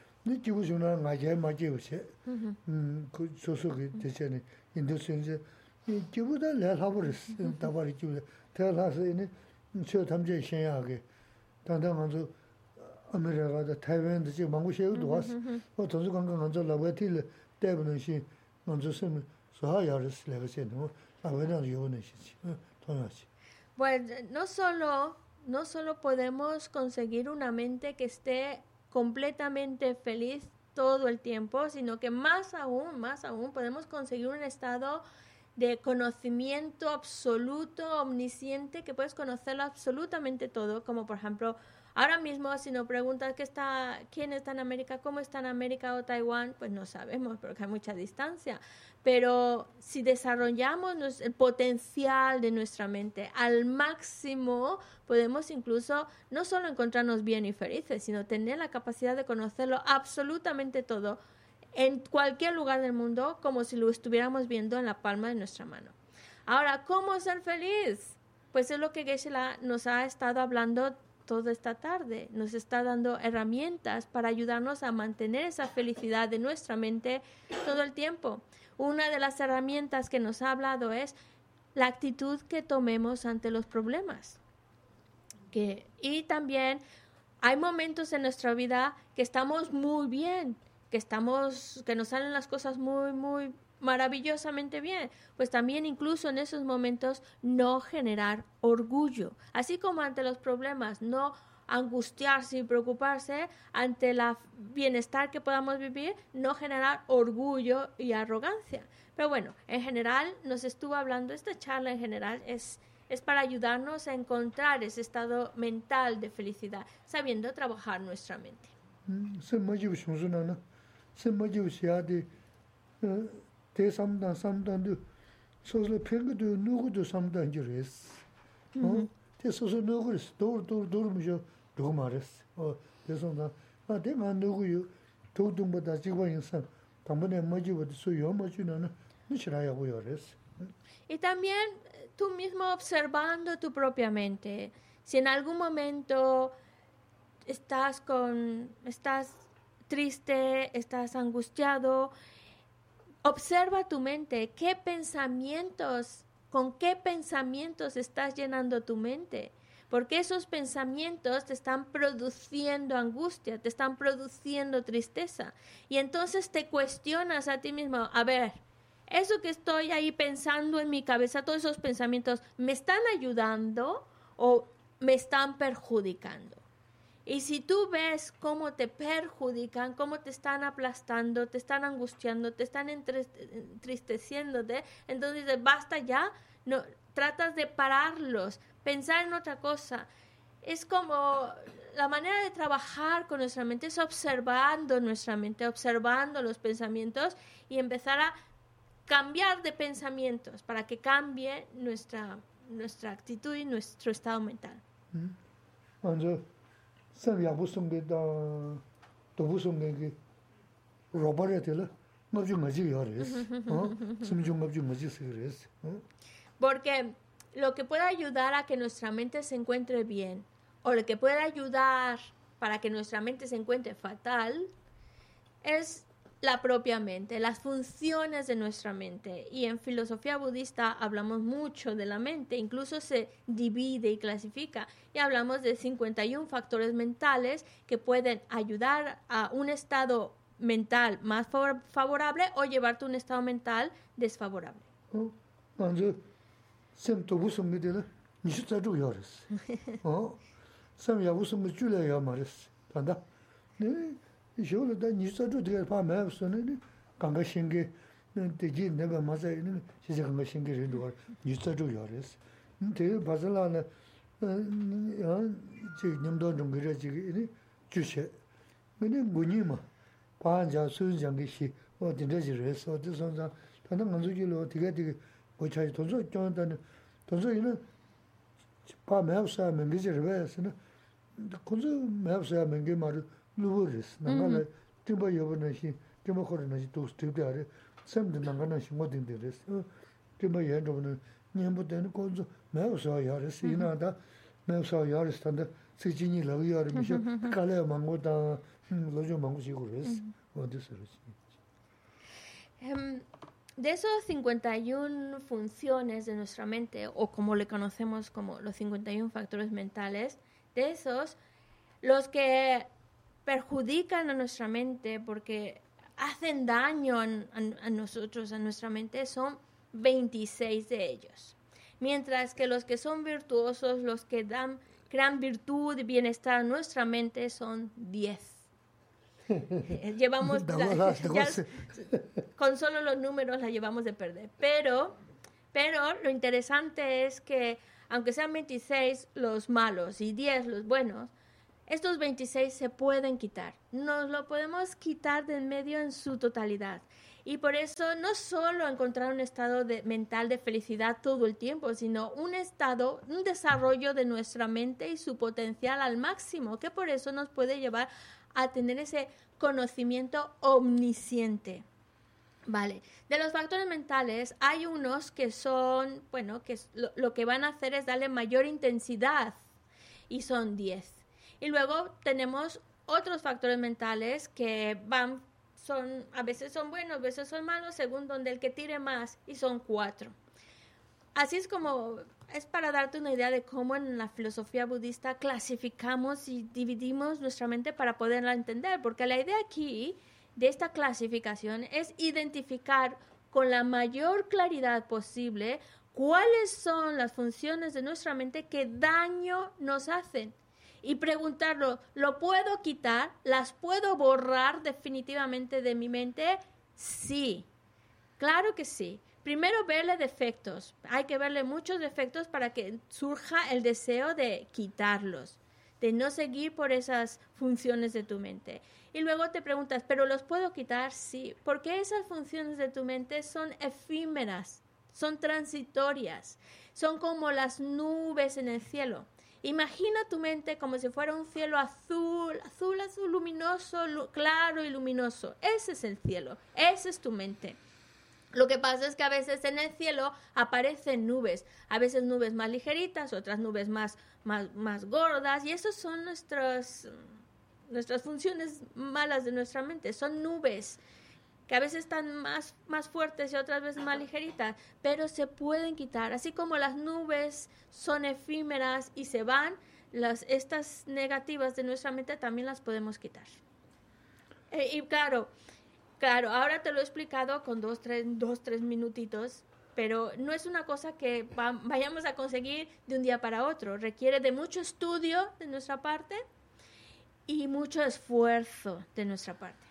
gu rē sī tāndā tī shiā sō ngā sī. Kāngā shū na, kāngā ngā sām lō, nī jī gu shū na ngā jē mā jē gu shē. 그 소소 그 대체네 인도스인지 이 기부다 레하버스 다바리 기부 대라서 이네 저 담제 신야하게 당당한서 아메리카다 타이완도 지금 망고 쉐우도 왔어 어 전주 관광 먼저 라베틸 때문에 시 먼저 쓰면 소하야르스 레가세노 아베나 요네 시지 통하지 Pues no solo no solo podemos conseguir una mente que esté completamente feliz todo el tiempo, sino que más aún, más aún podemos conseguir un estado de conocimiento absoluto, omnisciente, que puedes conocerlo absolutamente todo, como por ejemplo Ahora mismo, si nos preguntas qué está, quién está en América, cómo está en América o Taiwán, pues no sabemos porque hay mucha distancia. Pero si desarrollamos el potencial de nuestra mente al máximo, podemos incluso no solo encontrarnos bien y felices, sino tener la capacidad de conocerlo absolutamente todo en cualquier lugar del mundo, como si lo estuviéramos viendo en la palma de nuestra mano. Ahora, ¿cómo ser feliz? Pues es lo que geshe nos ha estado hablando toda esta tarde. Nos está dando herramientas para ayudarnos a mantener esa felicidad de nuestra mente todo el tiempo. Una de las herramientas que nos ha hablado es la actitud que tomemos ante los problemas. Que, y también hay momentos en nuestra vida que estamos muy bien, que estamos, que nos salen las cosas muy, muy maravillosamente bien, pues también incluso en esos momentos no generar orgullo, así como ante los problemas, no angustiarse y preocuparse ante el bienestar que podamos vivir, no generar orgullo y arrogancia. Pero bueno, en general nos estuvo hablando, esta charla en general es, es para ayudarnos a encontrar ese estado mental de felicidad, sabiendo trabajar nuestra mente. Mm, te samdang samdang du. Sosla pengu du nugu du samdang ju res. Te sosla nugu res, dur dur dur mu jo dugu ma res. Te samdang, a te nga nugu yu, tu dungba da jigwa yin sam, tangba ne ma jiwa di su yo ma ju na ni shiraya gu yo res. Y también tú mismo observando tu propia mente. Si en algún momento estás con, estás triste, estás angustiado, Observa tu mente, qué pensamientos, con qué pensamientos estás llenando tu mente. Porque esos pensamientos te están produciendo angustia, te están produciendo tristeza. Y entonces te cuestionas a ti mismo, a ver, eso que estoy ahí pensando en mi cabeza, todos esos pensamientos, ¿me están ayudando o me están perjudicando? Y si tú ves cómo te perjudican, cómo te están aplastando, te están angustiando, te están entristeciéndote, entonces basta ya, no, tratas de pararlos, pensar en otra cosa. Es como la manera de trabajar con nuestra mente es observando nuestra mente, observando los pensamientos y empezar a cambiar de pensamientos para que cambie nuestra, nuestra actitud y nuestro estado mental. Mm. San yabu sungge da dobu sungge ge robare tela ngabju ngaji yores simju ngabju ngaji sigres porque lo que puede ayudar a que nuestra mente se encuentre bien o lo que puede ayudar para que nuestra mente se encuentre fatal es la propia mente, las funciones de nuestra mente. Y en filosofía budista hablamos mucho de la mente, incluso se divide y clasifica. Y hablamos de 51 factores mentales que pueden ayudar a un estado mental más favorable o llevarte a un estado mental desfavorable. shio da nisa tu tiga paa maya su na ganga shingi tiji naba masa shisi ganga shingi rindu war nisa tu yaa resi tiga basala na chigi nyamdo rungi ra chigi ju she ini gunyi ma paa jaa suyun jangi shi o dinda chi resi o di son zang tanda nganzu ki lo tiga tiga bochayi tonso kyon tani tonso ina paa maya su yaa mingi chi rwa ya si na kunzu maya su yaa mingi maru lubu res, nanga la timba yobo na xin, timba khori na xin tos tibdi ari, samdi nanga na xin ngodin res, timba yan robo na nyambu teni konzo mayo sawa ya res, ina da mayo sawa ya res tanda sikchi lagu ya res, misho kalaya mango da lojo mango xigo res, De esos 51 funciones de nuestra mente, o como le conocemos como los 51 factores mentales, de esos, los que perjudican a nuestra mente porque hacen daño a, nosotros, a nuestra mente, son 26 de ellos. Mientras que los que son virtuosos, los que dan crean virtud y bienestar en nuestra mente son 10. Eh, llevamos la- ya- con solo los números la llevamos de perder. Pero, pero lo interesante es que, aunque sean 26 los malos y 10 los buenos, estos 26 se pueden quitar. Nos lo podemos quitar de en medio en su totalidad. Y por eso no solo encontrar un estado mental de felicidad todo el tiempo, sino un estado, un desarrollo de nuestra mente y su potencial al máximo, que por eso nos puede llevar a tener ese conocimiento omnisciente. Vale, de los factores mentales hay unos que son, bueno, que lo que van a hacer es darle mayor intensidad y son 10. Y luego tenemos otros factores mentales que van, son, a veces son buenos, a veces son malos, según donde el que tire más, y son cuatro. Así es como, es para darte una idea de cómo en la filosofía budista clasificamos y dividimos nuestra mente para poderla entender, porque la idea aquí de esta clasificación es identificar con la mayor claridad posible cuáles son las funciones de nuestra mente que daño nos hacen y preguntarlo, ¿lo puedo quitar? ¿Las puedo borrar definitivamente de mi mente? Sí, claro que sí. Primero verle defectos. Hay que verle muchos defectos para que surja el deseo de quitarlos, de no seguir por esas funciones de tu mente. Y luego te preguntas, ¿pero los puedo quitar? Sí, porque esas funciones de tu mente son efímeras, son transitorias, son como las nubes en el cielo. Imagina tu mente como si fuera un cielo azul, azul, azul, luminoso, lu- claro y luminoso. Ese es el cielo, esa es tu mente. Lo que pasa es que a veces en el cielo aparecen nubes, a veces nubes más ligeritas, otras nubes más, más, más gordas, y esas son nuestras, nuestras funciones malas de nuestra mente, son nubes que a veces están más, más fuertes y otras veces más ligeritas, pero se pueden quitar. Así como las nubes son efímeras y se van, las, estas negativas de nuestra mente también las podemos quitar. Eh, y claro, claro, ahora te lo he explicado con dos, tres, dos, tres minutitos, pero no es una cosa que va- vayamos a conseguir de un día para otro. Requiere de mucho estudio de nuestra parte y mucho esfuerzo de nuestra parte.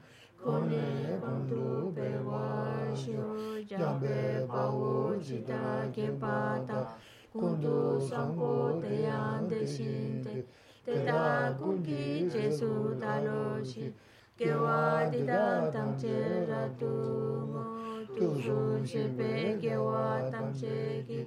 pōne pōndu pēwā shio jāmbē pāwō jitā kēpā tā kōndu sāmbō tēyān tēshīn tē tētā kūki jēsū tālō shī kēwā tītā tam chē rā tū ngō tū shūn shē pē kēwā tam chē kī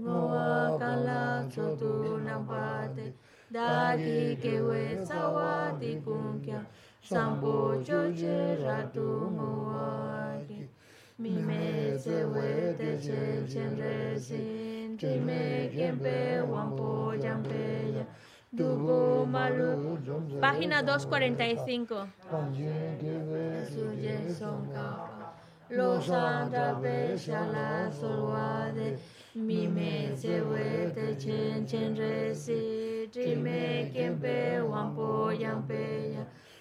ngō wā kālā tsō tū nāmbā tē dā kī kēwē sāwā tī kūng kia wa di kun kya sampo cho che ra tu mo wa ki mi me se we te che chen re sin ti me Página 245 Suye son capa Los andrabe shala solwade Mi me se we te chen chen re si Ti me quien pe wan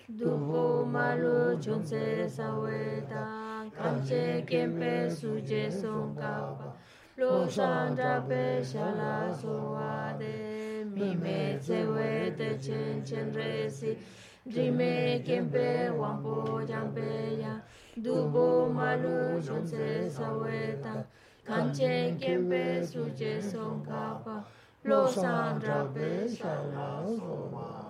po yan pe ya Dugo malu chon se sa we ta Kanche quien pe suye son capa. Los andrabe shala solwade Mi me se we te chen chen re si Rime quien pe wan po yan pe ya Dubo malu chon se sa we ta Kanche quien pe suye son capa. Los andrabe shala solwade